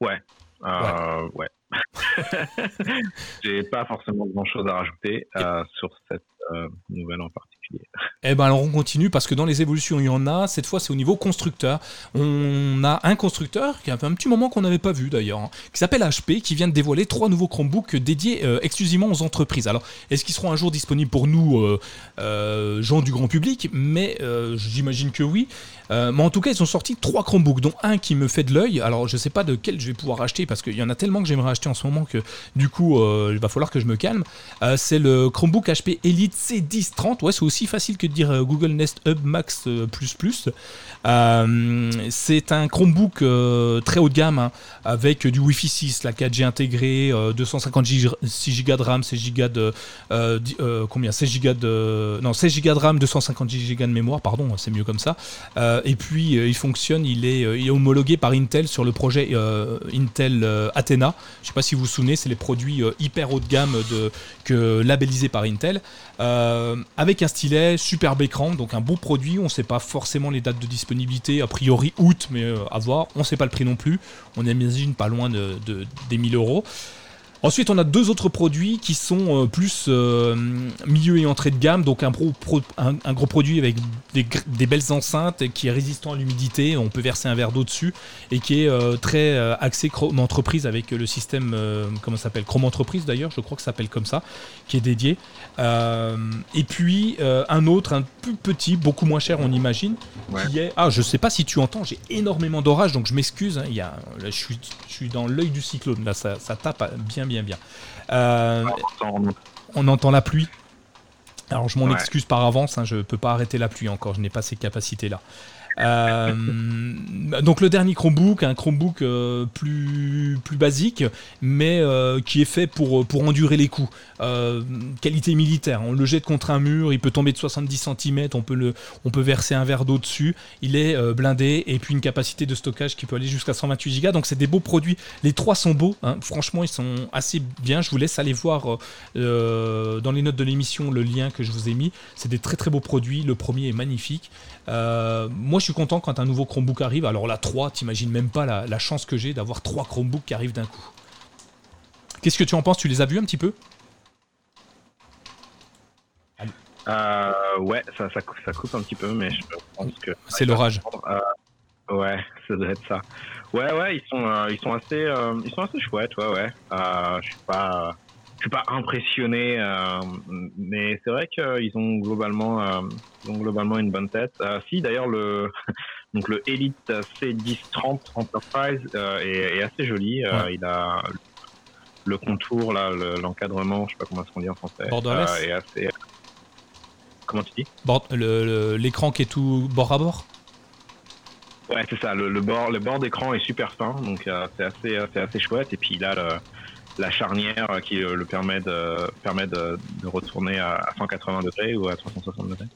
Ouais. Euh, ouais. J'ai pas forcément grand chose à rajouter sur cette nouvelle en particulier. Eh ben alors on continue parce que dans les évolutions il y en a. Cette fois c'est au niveau constructeur. On a un constructeur qui a fait un petit moment qu'on n'avait pas vu d'ailleurs, hein, qui s'appelle HP, qui vient de dévoiler trois nouveaux Chromebooks dédiés euh, exclusivement aux entreprises. Alors est-ce qu'ils seront un jour disponibles pour nous, euh, euh, gens du grand public? Mais j'imagine que oui. mais en tout cas ils ont sorti trois Chromebooks, dont un qui me fait de l'œil. Alors je sais pas de quel je vais pouvoir acheter parce qu'il y en a tellement que j'aimerais acheter en ce moment que du coup il va falloir que je me calme. c'est le Chromebook HP Elite C1030. Ouais c'est aussi facile que de dire euh, Google Nest Hub Max euh, plus plus. Euh, c'est un Chromebook très haut de gamme hein, avec du Wi-Fi 6, la 4G intégrée, 256 Go de RAM, 16 Go de combien 16 Go de non 16 Go de RAM, 256 Go de mémoire, pardon, c'est mieux comme ça. et puis il fonctionne, il est, homologué par Intel sur le projet Intel Athena. Je sais pas si vous vous souvenez, c'est les produits hyper haut de gamme de, que labellisés par Intel. Euh, avec un stylet, superbe écran, donc un beau produit. On ne sait pas forcément les dates de disponibilité, a priori août, mais euh, à voir. On ne sait pas le prix non plus. On imagine pas loin de, des 1000 euros. Ensuite, on a deux autres produits qui sont euh, plus euh, milieu et entrée de gamme. Donc, un, un, gros produit avec des, belles enceintes qui est résistant à l'humidité. On peut verser un verre d'eau dessus et qui est euh, très axé Chrome Entreprise avec le système, comment ça s'appelle Chrome Entreprise d'ailleurs, je crois que ça s'appelle comme ça, qui est dédié. et puis, un autre, un plus petit, beaucoup moins cher, on imagine, qui est. Ah, je sais pas si tu entends, j'ai énormément d'orage donc je m'excuse. Hein, je, suis, je suis dans l'œil du cyclone. Là, ça, ça tape bien, bien bien, bien. Euh, on entend la pluie. Alors je m'en excuse par avance, hein, je ne peux pas arrêter la pluie encore, je n'ai pas ces capacités-là. Euh, donc le dernier Chromebook, un Chromebook euh, plus, plus basique, mais euh, qui est fait pour, pour endurer les coups. qualité militaire, on le jette contre un mur, il peut tomber de 70 cm, on peut, on peut verser un verre d'eau dessus, il est blindé, et puis une capacité de stockage qui peut aller jusqu'à 128 Go, donc c'est des beaux produits. Les trois sont beaux, hein. franchement ils sont assez bien, je vous laisse aller voir dans les notes de l'émission le lien que je vous ai mis, c'est des très très beaux produits, le premier est magnifique. Moi je suis content quand un nouveau Chromebook arrive. Alors là, 3, t'imagines même pas la, chance que j'ai d'avoir 3 Chromebooks qui arrivent d'un coup. Qu'est-ce que tu en penses? Tu les as vus un petit peu? Euh, ouais, ça, ça, coupe un petit peu, mais je pense que. C'est l'orage. Euh, Ouais, ça doit être ça. Ouais, ouais, ils sont, ils sont assez, ils sont assez chouettes, ouais, ouais. je suis pas, suis pas impressionné, mais c'est vrai qu'ils ont globalement, ils ont globalement une bonne tête. si, d'ailleurs le, donc le Elite C1030 Enterprise est, est, assez joli. il a le contour, là, l'encadrement, je sais pas comment est-ce qu'on dit en français. Borderless euh, est assez. Comment tu dis? L'écran qui est tout bord à bord? Ouais, c'est ça. Le, bord, le bord d'écran est super fin, donc euh, c'est assez, assez chouette. Et puis il a la charnière qui le permet de, permet de, retourner à 180 degrés ou à 360 degrés.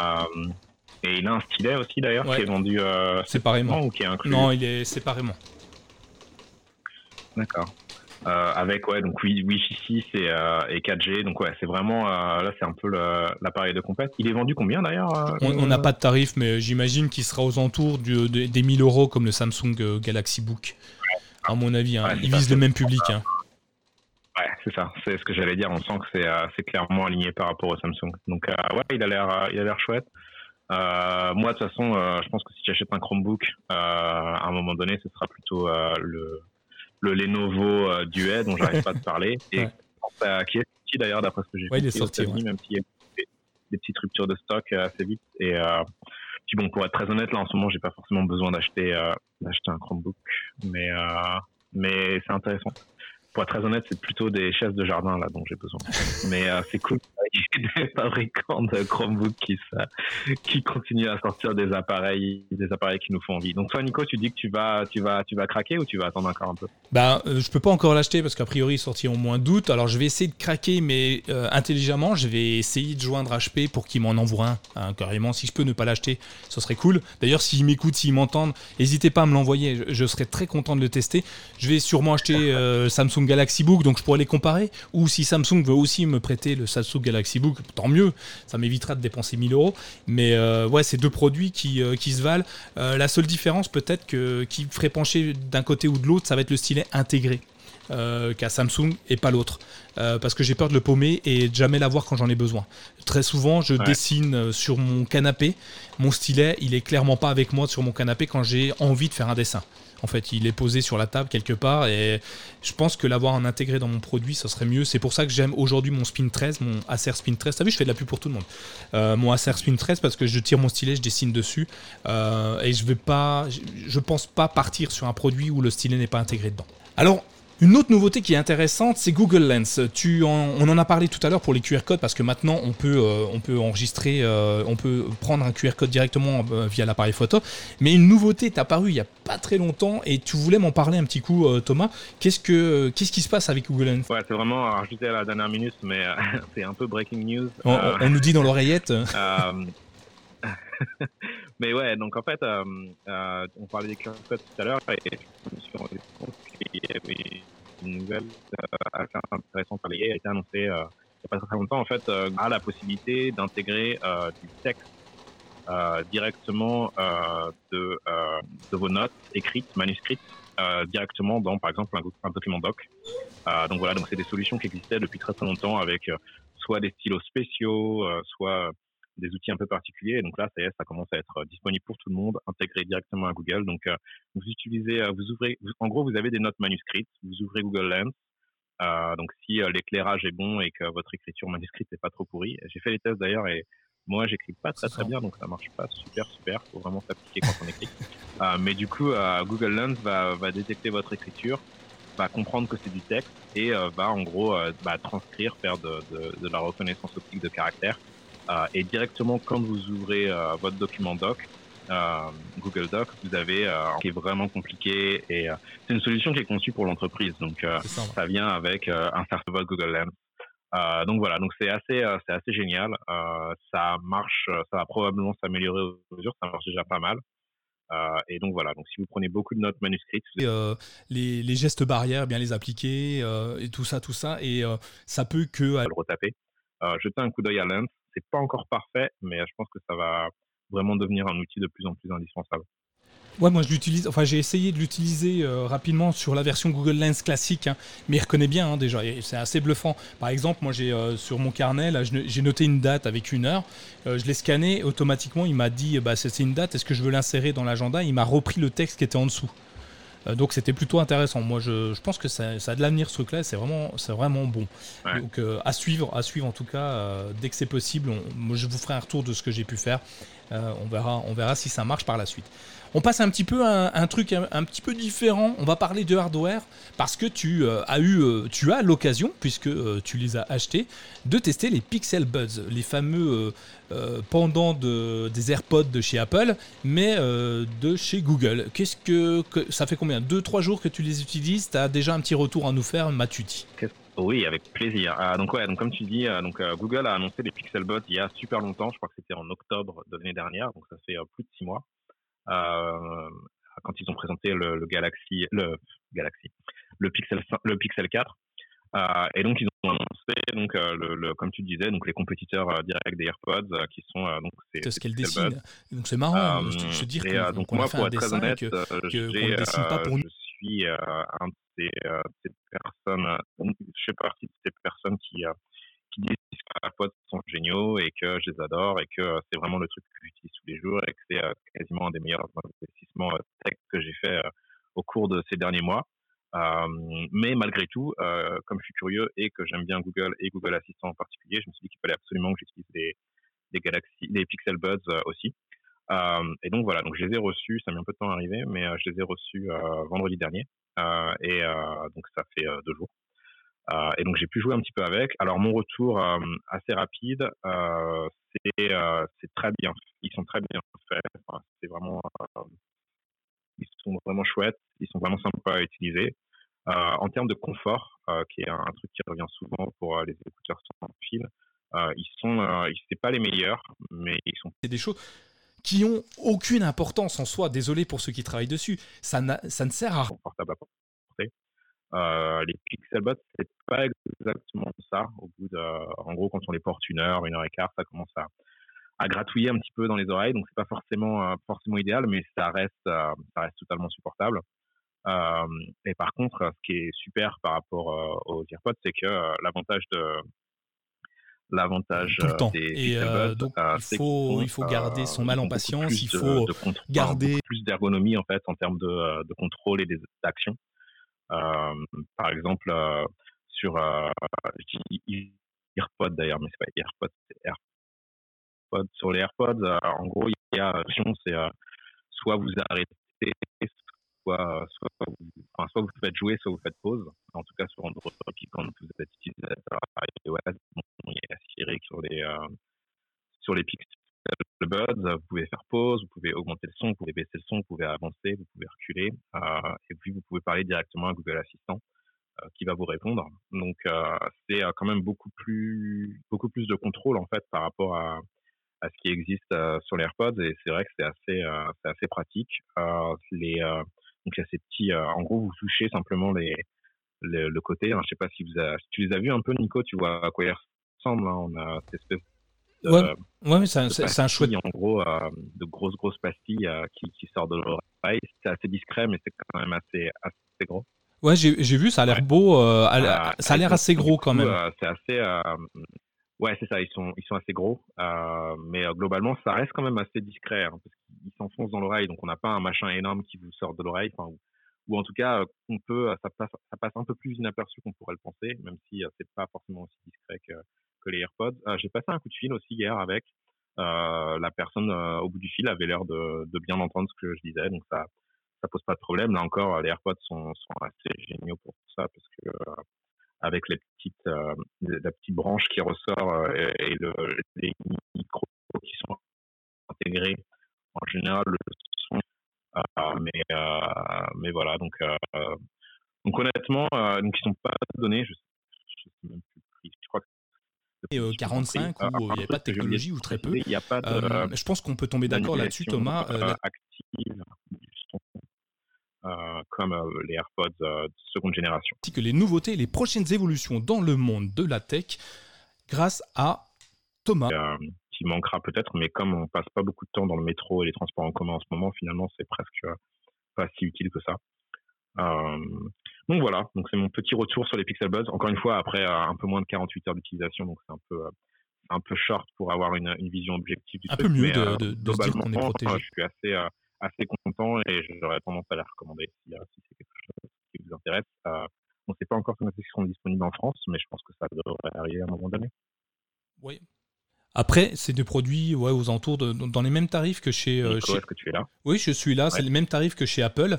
Euh, et il a un stylet aussi d'ailleurs qui est vendu séparément ou qui est inclus? Non, il est séparément. D'accord. Euh, avec ouais donc Wi-Fi 6 et, euh, et 4G donc ouais c'est vraiment euh, là c'est un peu l'appareil de compète il est vendu combien d'ailleurs on n'a pas de tarif mais j'imagine qu'il sera aux entours du, des 1000 euros comme le Samsung Galaxy Book à mon avis hein. il vise le même public hein. Ouais, c'est ça, c'est ce que j'allais dire. On sent que c'est clairement aligné par rapport au Samsung. Donc ouais, il a l'air il a l'air chouette. moi de toute façon, je pense que si tu achètes un Chromebook, à un moment donné, ce sera plutôt le le Lenovo euh, Duet dont j'arrive pas à te parler. Et qui est sorti d'ailleurs d'après ce que j'ai ouais, il est sorti même s'il y a des, petites ruptures de stock euh, assez vite. Et euh, puis bon pour être très honnête là en ce moment j'ai pas forcément besoin d'acheter d'acheter un Chromebook. Mais mais c'est intéressant pour être très honnête, c'est plutôt des chaises de jardin là dont j'ai besoin. Mais euh, c'est cool qu'il y ait des fabricants de Chromebook qui, qui continuent à sortir des appareils, des appareils qui nous font envie. Donc toi, Nico, tu dis que tu vas, tu vas, tu vas craquer ou tu vas attendre encore un peu? Ben, euh, je peux pas encore l'acheter parce qu'a priori il sorti au moins d'août. Alors je vais essayer de craquer, mais euh, intelligemment, je vais essayer de joindre HP pour qu'il m'en envoie un hein, carrément. Si je peux ne pas l'acheter, ce serait cool. D'ailleurs, s'ils m'écoutent, s'ils m'entendent, n'hésitez pas à me l'envoyer. Je, je, serais très content de le tester. Je vais sûrement acheter Samsung Galaxy Book, donc je pourrais les comparer. Ou si Samsung veut aussi me prêter le Samsung Galaxy Book, tant mieux, ça m'évitera de dépenser 1000 euros. Mais euh, ouais, c'est deux produits qui, euh, qui se valent. Euh, la seule différence peut-être que, qui ferait pencher d'un côté ou de l'autre, ça va être le stylet intégré. qu'à Samsung et pas l'autre. parce que j'ai peur de le paumer et de jamais l'avoir quand j'en ai besoin. Très souvent, je dessine sur mon canapé. Mon stylet, il est clairement pas avec moi sur mon canapé quand j'ai envie de faire un dessin. En fait, il est posé sur la table quelque part et je pense que l'avoir en intégré dans mon produit, ça serait mieux. C'est pour ça que j'aime aujourd'hui mon Spin 13, mon Acer Spin 13. T'as vu, je fais de la pub pour tout le monde. Euh, mon Acer Spin 13 parce que je tire mon stylet, je dessine dessus euh, et je vais pas, je pense pas partir sur un produit où le stylet n'est pas intégré dedans. Alors, une autre nouveauté qui est intéressante, c'est Google Lens. Tu on en a parlé tout à l'heure pour les QR codes parce que maintenant on peut, euh, on peut enregistrer, euh, on peut prendre un QR code directement euh, via l'appareil photo. Mais une nouveauté est apparue il n'y a pas très longtemps et tu voulais m'en parler un petit coup, Thomas. Qu'est-ce que, qu'est-ce qui se passe avec Google Lens? Ouais, c'est vraiment rajouté à la dernière minute, mais c'est un peu breaking news. On, on nous dit dans l'oreillette. mais ouais, donc en fait, on parlait des QR codes tout à l'heure et je me suis rendu compte qu'il y avait une nouvelle euh, assez intéressante à a été annoncée euh, il n'y a pas très longtemps. En fait, euh, a la possibilité d'intégrer du texte directement de, de vos notes écrites, manuscrites, directement dans, par exemple, un, document doc. donc voilà, donc c'est des solutions qui existaient depuis très très longtemps avec soit des stylos spéciaux, soit des outils un peu particuliers. Et donc là, ça y est, ça commence à être disponible pour tout le monde, intégré directement à Google. Donc, euh, vous utilisez, euh, vous ouvrez, en gros, vous avez des notes manuscrites, vous ouvrez Google Lens. Euh, donc, si l'éclairage est bon et que votre écriture manuscrite n'est pas trop pourrie, j'ai fait les tests d'ailleurs et moi, j'écris pas très très bien, donc ça marche pas super super. Faut vraiment s'appliquer quand on écrit. mais du coup, Google Lens va, va détecter votre écriture, va comprendre que c'est du texte et va en gros bah, transcrire, faire de, de, de, la reconnaissance optique de caractère euh, et directement quand vous ouvrez euh, votre document doc, euh, Google Doc, vous avez qui est vraiment compliqué et c'est une solution qui est conçue pour l'entreprise. Donc ça, vient avec un certificat Google Lens. donc voilà, donc c'est assez, c'est assez génial. ça marche, ça va probablement s'améliorer au mesure, ça marche déjà pas mal. et donc voilà, donc si vous prenez beaucoup de notes manuscrites, les, les, gestes barrières, bien les appliquer et tout ça, tout ça, et ça peut que le retaper. jeter un coup d'œil à Lens, c'est pas encore parfait, mais je pense que ça va vraiment devenir un outil de plus en plus indispensable. Ouais, moi je l'utilise. Enfin, j'ai essayé de l'utiliser euh, rapidement sur la version Google Lens classique, hein, mais il reconnaît bien hein, déjà. C'est assez bluffant. Par exemple, moi j'ai euh, sur mon carnet, là, j'ai noté une date avec une heure. Euh, je l'ai scanné automatiquement. Il m'a dit, bah c'est une date. Est-ce que je veux l'insérer dans l'agenda? Il m'a repris le texte qui était en dessous. Donc c'était plutôt intéressant. Moi, je, je pense que ça, ça, a de l'avenir ce truc-là. C'est vraiment, c'est vraiment bon. Donc à suivre, à suivre en tout cas. dès que c'est possible, moi, je vous ferai un retour de ce que j'ai pu faire. on verra, on verra si ça marche par la suite. On passe un petit peu à un, truc un, petit peu différent. On va parler de hardware parce que tu euh, as eu, euh, tu as l'occasion, puisque euh, tu les as achetés, de tester les Pixel Buds, les fameux pendant de, des AirPods de chez Apple, mais de chez Google. Qu'est-ce que, ça fait combien? Deux, trois jours que tu les utilises? Tu as déjà un petit retour à nous faire, Matuti oui, avec plaisir. Ah, donc ouais, comme tu dis, Google a annoncé les Pixel Buds il y a super longtemps. Je crois que c'était en octobre de l'année dernière, donc ça fait plus de six mois. Euh, quand ils ont présenté le, Galaxy, le Galaxy, le Pixel, le Pixel 4. Euh, et donc ils ont annoncé donc euh, le, comme tu disais donc les compétiteurs directs des AirPods qui sont donc c'est ce qu'elle dessine donc c'est marrant je, te dire que donc moi pour être très honnête que, que pas pour nous. je suis un de ces, ces personnes je fais partie de ces personnes qui qui disent que les AirPods sont géniaux et que je les adore et que euh, c'est vraiment le truc que j'utilise tous les jours et que c'est euh, quasiment un des meilleurs investissements euh, tech que j'ai fait au cours de ces derniers mois. mais malgré tout, comme je suis curieux et que j'aime bien Google et Google Assistant en particulier, je me suis dit qu'il fallait absolument que j'utilise les, les Galaxy, les Pixel Buds aussi. et donc voilà, donc je les ai reçus, ça mis un peu de temps à arriver, mais je les ai reçus vendredi dernier. et donc ça fait deux jours. Euh, et donc j'ai pu jouer un petit peu avec. Alors mon retour euh, assez rapide, euh, c'est très bien. Ils sont très bien faits. c'est vraiment ils sont vraiment chouettes. Ils sont vraiment sympas à utiliser. en termes de confort, qui est un, truc qui revient souvent pour les écouteurs sans fil, ils sont c'est pas les meilleurs, mais ils sont. C'est des choses qui ont aucune importance en soi. Désolé pour ceux qui travaillent dessus. Ça, ça ne sert à rien. Euh, les Pixelbots, c'est pas exactement ça. Au bout de, en gros, quand on les porte une heure, une heure et quart, ça commence à, à gratouiller un petit peu dans les oreilles. Donc, c'est pas forcément, euh, forcément idéal, mais ça reste, euh, ça reste totalement supportable. Euh, et par contre, ce qui est super par rapport aux AirPods, c'est que l'avantage de l'avantage des et donc il faut il faut garder son mal en patience il faut garder plus d'ergonomie en fait en termes de, de contrôle et d'actions euh, par exemple, euh, sur euh, AirPods d'ailleurs, mais c'est pas AirPods, c'est AirPods. Sur les AirPods, en gros, il y a c'est soit vous arrêtez, soit, soit, vous, soit faites jouer, soit vous faites pause. En tout cas, sur Android, quand vous êtes utilisateur iOS, bon, il y a Siri sur les, euh, sur les Pixel le buzz, vous pouvez faire pause, vous pouvez augmenter le son, vous pouvez baisser le son, vous pouvez avancer, vous pouvez reculer, euh, et puis vous pouvez parler directement à Google Assistant euh, qui va vous répondre. Donc euh, c'est quand même beaucoup plus beaucoup plus de contrôle en fait par rapport à, à ce qui existe sur les AirPods et c'est vrai que c'est assez c'est assez pratique. les donc il y a ces petits en gros vous touchez simplement les, le côté. Hein, je sais pas si tu les as vus un peu Nico, tu vois à quoi ils ressemblent. Hein, on a cette espèce Ouais, ouais c'est un, un, chouette. En gros, euh, de grosses, grosses pastilles euh, qui, qui sortent de l'oreille. C'est assez discret, mais c'est quand même assez, assez gros. Ouais, j'ai vu, ça a l'air beau. Euh, ça a l'air assez gros quand même. c'est assez. ouais, c'est ça, ils sont, ils sont assez gros. mais globalement, ça reste quand même assez discret. Hein, parce qu'ils s'enfoncent dans l'oreille, donc on n'a pas un machin énorme qui vous sort de l'oreille. Ou, en tout cas, on peut, ça, passe, un peu plus inaperçu qu'on pourrait le penser, même si c'est pas forcément aussi discret que les AirPods. Euh, j'ai passé un coup de fil aussi hier avec la personne au bout du fil avait l'air de, bien entendre ce que je disais, donc ça ça pose pas de problème. Là encore, les AirPods sont, assez géniaux pour ça parce que avec la petite branche qui ressort et, les micros qui sont intégrés, en général le. Mais mais voilà donc donc honnêtement donc ils sont pas donnés. Je, je sais même plus. Je crois que 45 où il n'y avait pas de technologie ou très peu. je pense qu'on peut tomber d'accord là-dessus, Thomas. comme les AirPods de seconde génération. Que les nouveautés, les prochaines évolutions dans le monde de la tech, grâce à Thomas. Qui manquera peut-être, mais comme on passe pas beaucoup de temps dans le métro et les transports en commun en ce moment, finalement, c'est presque pas si utile que ça. donc voilà, donc c'est mon petit retour sur les Pixel Buds. Encore une fois, après un peu moins de 48 heures d'utilisation, donc c'est un peu un peu short pour avoir une, une vision objective du un peu mieux de, de, de se dire qu'on est protégé. je suis assez assez content et j'aurais tendance à les recommander si, si c'est quelque chose qui vous intéresse. On ne sait pas encore quand ils seront disponibles en France, mais je pense que ça devrait arriver à un moment donné. Oui, après, c'est des produits ouais, aux alentours de, dans les mêmes tarifs que chez. Euh, est-ce que tu es là? Oui, je suis là. C'est les mêmes tarifs que chez Apple.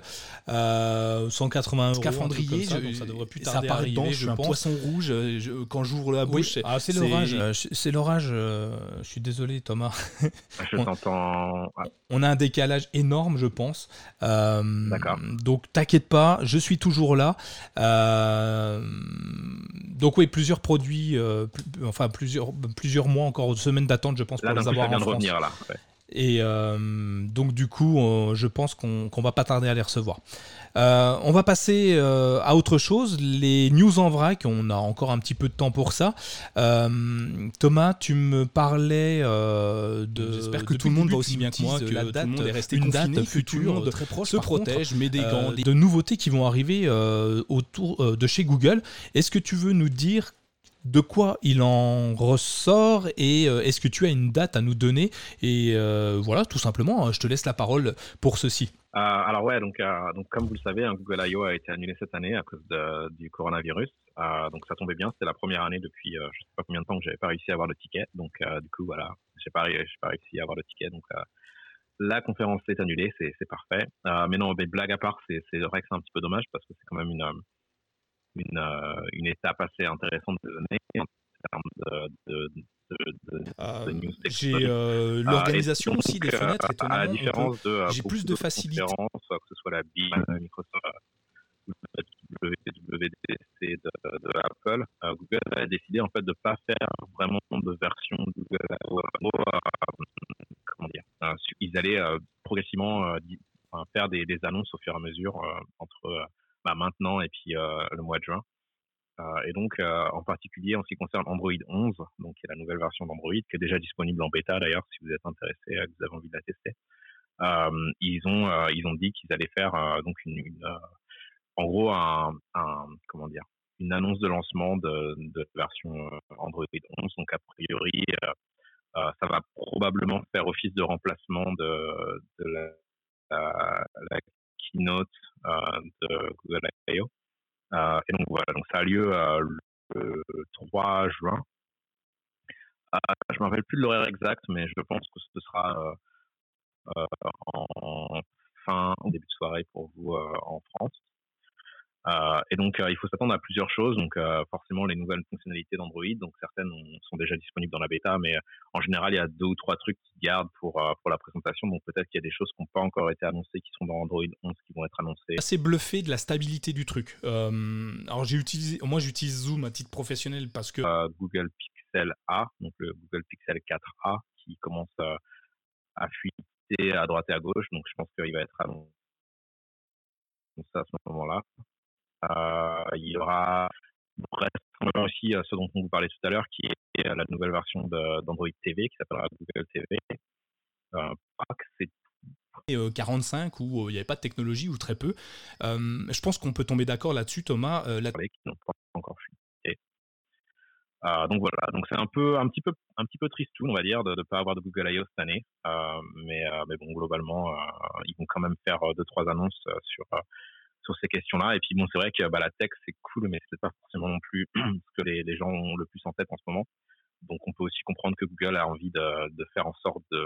Euh, 180 euros. Scaphandrier, ça, ça devrait plus tarder ça à arriver, je un poisson rouge. Je, quand j'ouvre la bouche, ah, c'est l'orage. C'est l'orage. Euh, je suis désolé, Thomas. Je t'entends. On a un décalage énorme, je pense. Euh, D'accord. Donc, t'inquiète pas, je suis toujours là. Euh, donc, oui, plusieurs produits, enfin plusieurs, plusieurs mois encore semaines d'attente, je pense, pour les avoir en France. Revenir, là. Et euh, donc du coup, euh, je pense qu'on va pas tarder à les recevoir. Euh, on va passer à autre chose, les news en vrac. On a encore un petit peu de temps pour ça. Thomas, tu me parlais de. J'espère que tout le monde va aussi bien que moi, que la date, tout le monde est resté une date future très proche, se protège, met des gants. de nouveautés qui vont arriver autour de chez Google. Est-ce que tu veux nous dire de quoi il en ressort et euh, est-ce que tu as une date à nous donner Et euh, voilà, tout simplement, je te laisse la parole pour ceci. Euh, alors ouais, donc, donc comme vous le savez, hein, Google I.O. a été annulé cette année à cause du coronavirus. donc ça tombait bien, c'était la première année depuis je sais pas combien de temps que j'avais pas réussi à avoir le ticket. Donc du coup voilà, j'ai pas, pas réussi à avoir le ticket. Donc la conférence est annulée, c'est parfait. mais non, mais blague à part, c'est vrai que c'est un petit peu dommage parce que c'est quand même une une, euh, une étape assez intéressante de donner en termes de, de, euh, news J'ai euh, l'organisation aussi des fenêtres, étonnamment. À la différence de j'ai plus de facilité. Que ce soit la BIM, Microsoft, WWDC de, de Apple, Google a décidé en fait de pas faire vraiment de version Google. comment dire Ils allaient progressivement faire des, des, annonces au fur et à mesure entre bah, maintenant et puis euh, le mois de juin. Euh, et donc, euh, en particulier en ce qui concerne Android 11, donc qui est la nouvelle version d'Android, qui est déjà disponible en bêta d'ailleurs, si vous êtes intéressé, que vous avez envie de la tester. ils ont ils ont dit qu'ils allaient faire donc une, en gros un, comment dire une annonce de lancement de, de version Android 11. Donc a priori, ça va probablement faire office de remplacement de, la, keynote euh, de Google I.O. Euh, et donc voilà, donc ça a lieu euh, le 3 juin. je ne me rappelle plus de l'horaire exact, mais je pense que ce sera en fin, au début de soirée pour vous en France. Euh, et donc, euh, il faut s'attendre à plusieurs choses. Donc, euh, forcément, les nouvelles fonctionnalités d'Android. Donc, certaines sont déjà disponibles dans la bêta, mais en général, il y a deux ou trois trucs qui gardent pour, pour la présentation. Donc, peut-être qu'il y a des choses qui n'ont pas encore été annoncées, qui sont dans Android 11, qui vont être annoncées. Assez bluffé de la stabilité du truc. alors, j'ai utilisé, moi, j'utilise Zoom à titre professionnel parce que Google Pixel A, donc le Google Pixel 4A, qui commence à fuiter à droite et à gauche. Donc, je pense qu'il va être annoncé à ce moment-là. Euh, il y aura aussi euh, ce dont on vous parlait tout à l'heure, qui est la nouvelle version d'Android TV, qui s'appellera Google TV. Euh, c'est 45 où il n'y avait pas de technologie ou très peu. je pense qu'on peut tomber d'accord là-dessus, Thomas. La... encore donc voilà, donc c'est un peu, un petit peu, un petit peu triste on va dire, de ne pas avoir de Google I.O. cette année. mais, mais bon, globalement, ils vont quand même faire deux trois annonces sur sur ces questions-là. Et puis bon, c'est vrai que bah, la tech c'est cool, mais c'est pas forcément non plus ce que les, les, gens ont le plus en tête en ce moment. Donc on peut aussi comprendre que Google a envie de, de faire en sorte de,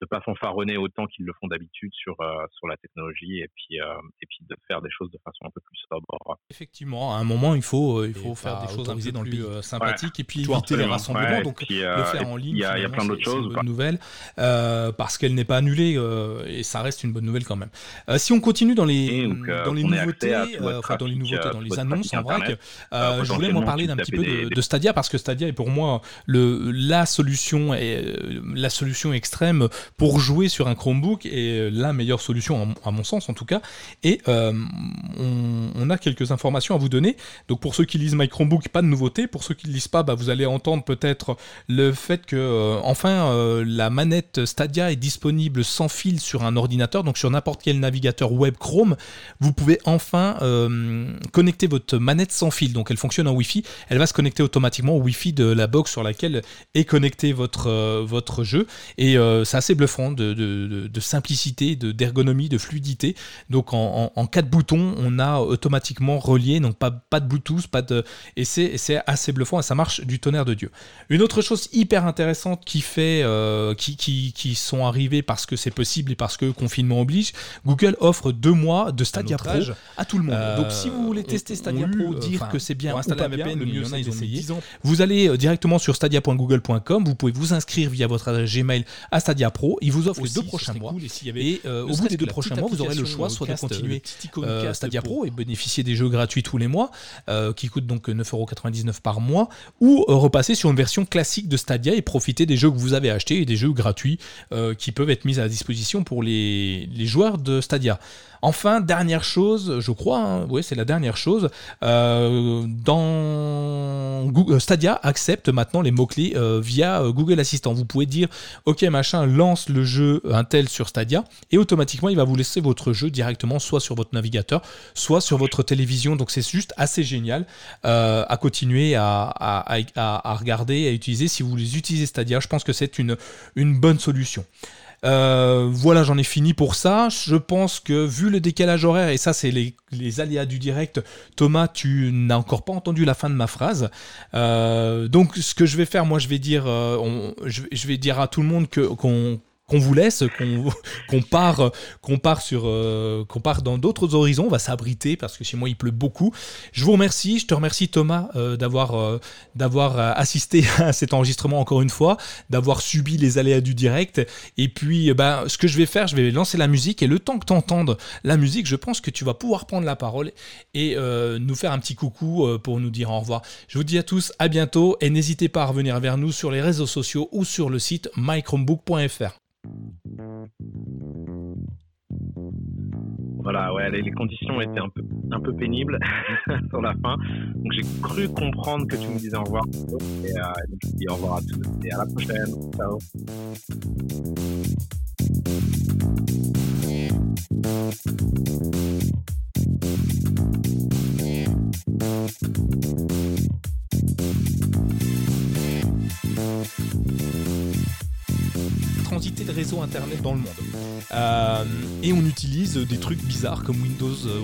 de pas fanfaronner autant qu'ils le font d'habitude sur euh, sur la technologie et puis euh, et puis de faire des choses de façon un peu plus sobre. Effectivement, à un moment il faut euh, il faut faire des choses un peu dans plus sympathiques et puis éviter les rassemblements. donc le faire en ligne, il y, a plein d'autres choses. Une bonne nouvelle parce qu'elle n'est pas annulée et ça reste une bonne nouvelle quand même. si on continue dans les dans les nouveautés, enfin dans les nouveautés, dans les annonces en vrac, je voulais moi parler d'un petit peu de, de, Stadia parce que Stadia est pour moi le la solution la solution extrême pour jouer sur un Chromebook est la meilleure solution, à mon sens en tout cas. Et on, a quelques informations à vous donner. Donc pour ceux qui lisent My Chromebook, pas de nouveauté. Pour ceux qui ne lisent pas, bah, vous allez entendre peut-être le fait que, enfin, la manette Stadia est disponible sans fil sur un ordinateur, donc sur n'importe quel navigateur web Chrome. Vous pouvez enfin connecter votre manette sans fil. Donc elle fonctionne en Wi-Fi. Elle va se connecter automatiquement au Wi-Fi de la box sur laquelle est connecté votre, euh, votre jeu. Et euh, c'est assez de, de, de simplicité, d'ergonomie, de, fluidité. Donc en, en, quatre boutons, on a automatiquement relié, donc pas, pas de Bluetooth, pas de. Et c'est assez bluffant et ça marche du tonnerre de Dieu. Une autre chose hyper intéressante qui fait, euh, qui, qui, qui, sont arrivées parce que c'est possible et parce que confinement oblige, Google offre deux mois de Stadia Pro à tout le monde. donc si vous voulez tester Stadia Pro, dire que c'est bien, installer un VPN, le mieux c'est d'essayer. Vous allez directement sur stadia.google.com, vous pouvez vous inscrire via votre adresse Gmail à Stadia Pro. Il vous offre les deux prochains mois. et, euh, au bout des deux prochains mois, vous aurez le choix soit de continuer euh, Stadia Pro et bénéficier des jeux gratuits tous les mois, euh, qui coûtent donc 9,99€ par mois, ou repasser sur une version classique de Stadia et profiter des jeux que vous avez achetés et des jeux gratuits qui peuvent être mis à disposition pour les, les joueurs de Stadia. Enfin, dernière chose, je crois, hein, oui, c'est la dernière chose, euh, dans Google, euh, Stadia accepte maintenant les mots-clés euh, via Google Assistant. Vous pouvez dire, ok machin, lance le jeu Intel sur Stadia, et automatiquement il va vous laisser votre jeu directement soit sur votre navigateur, soit sur votre télévision. Donc c'est juste assez génial à continuer à, à, regarder, à utiliser. Si vous voulez utiliser Stadia, je pense que c'est une bonne solution. Euh, voilà, j'en ai fini pour ça. Je pense que vu le décalage horaire, et ça c'est les, aléas du direct, Thomas, tu n'as encore pas entendu la fin de ma phrase. Euh, donc ce que je vais faire, moi je vais dire, euh, je, vais dire à tout le monde que qu'on qu'on vous laisse, qu'on part, qu'on part sur, euh, qu'on part dans d'autres horizons. On va s'abriter parce que chez moi il pleut beaucoup. Je vous remercie. Je te remercie Thomas euh, d'avoir, euh, assisté à cet enregistrement encore une fois, d'avoir subi les aléas du direct. Et puis, ben, ce que je vais faire, je vais lancer la musique et le temps que tu entendes la musique, je pense que tu vas pouvoir prendre la parole et nous faire un petit coucou pour nous dire au revoir. Je vous dis à tous à bientôt et n'hésitez pas à revenir vers nous sur les réseaux sociaux ou sur le site mychromebook.fr. Voilà, ouais, les, conditions étaient un peu, un peu pénibles sur la fin. Donc j'ai cru comprendre que tu me disais au revoir. Et euh, donc je dis au revoir à tous et à la prochaine. Ciao transiter le réseau internet dans le monde. Euh, et on utilise des trucs bizarres comme Windows. Euh,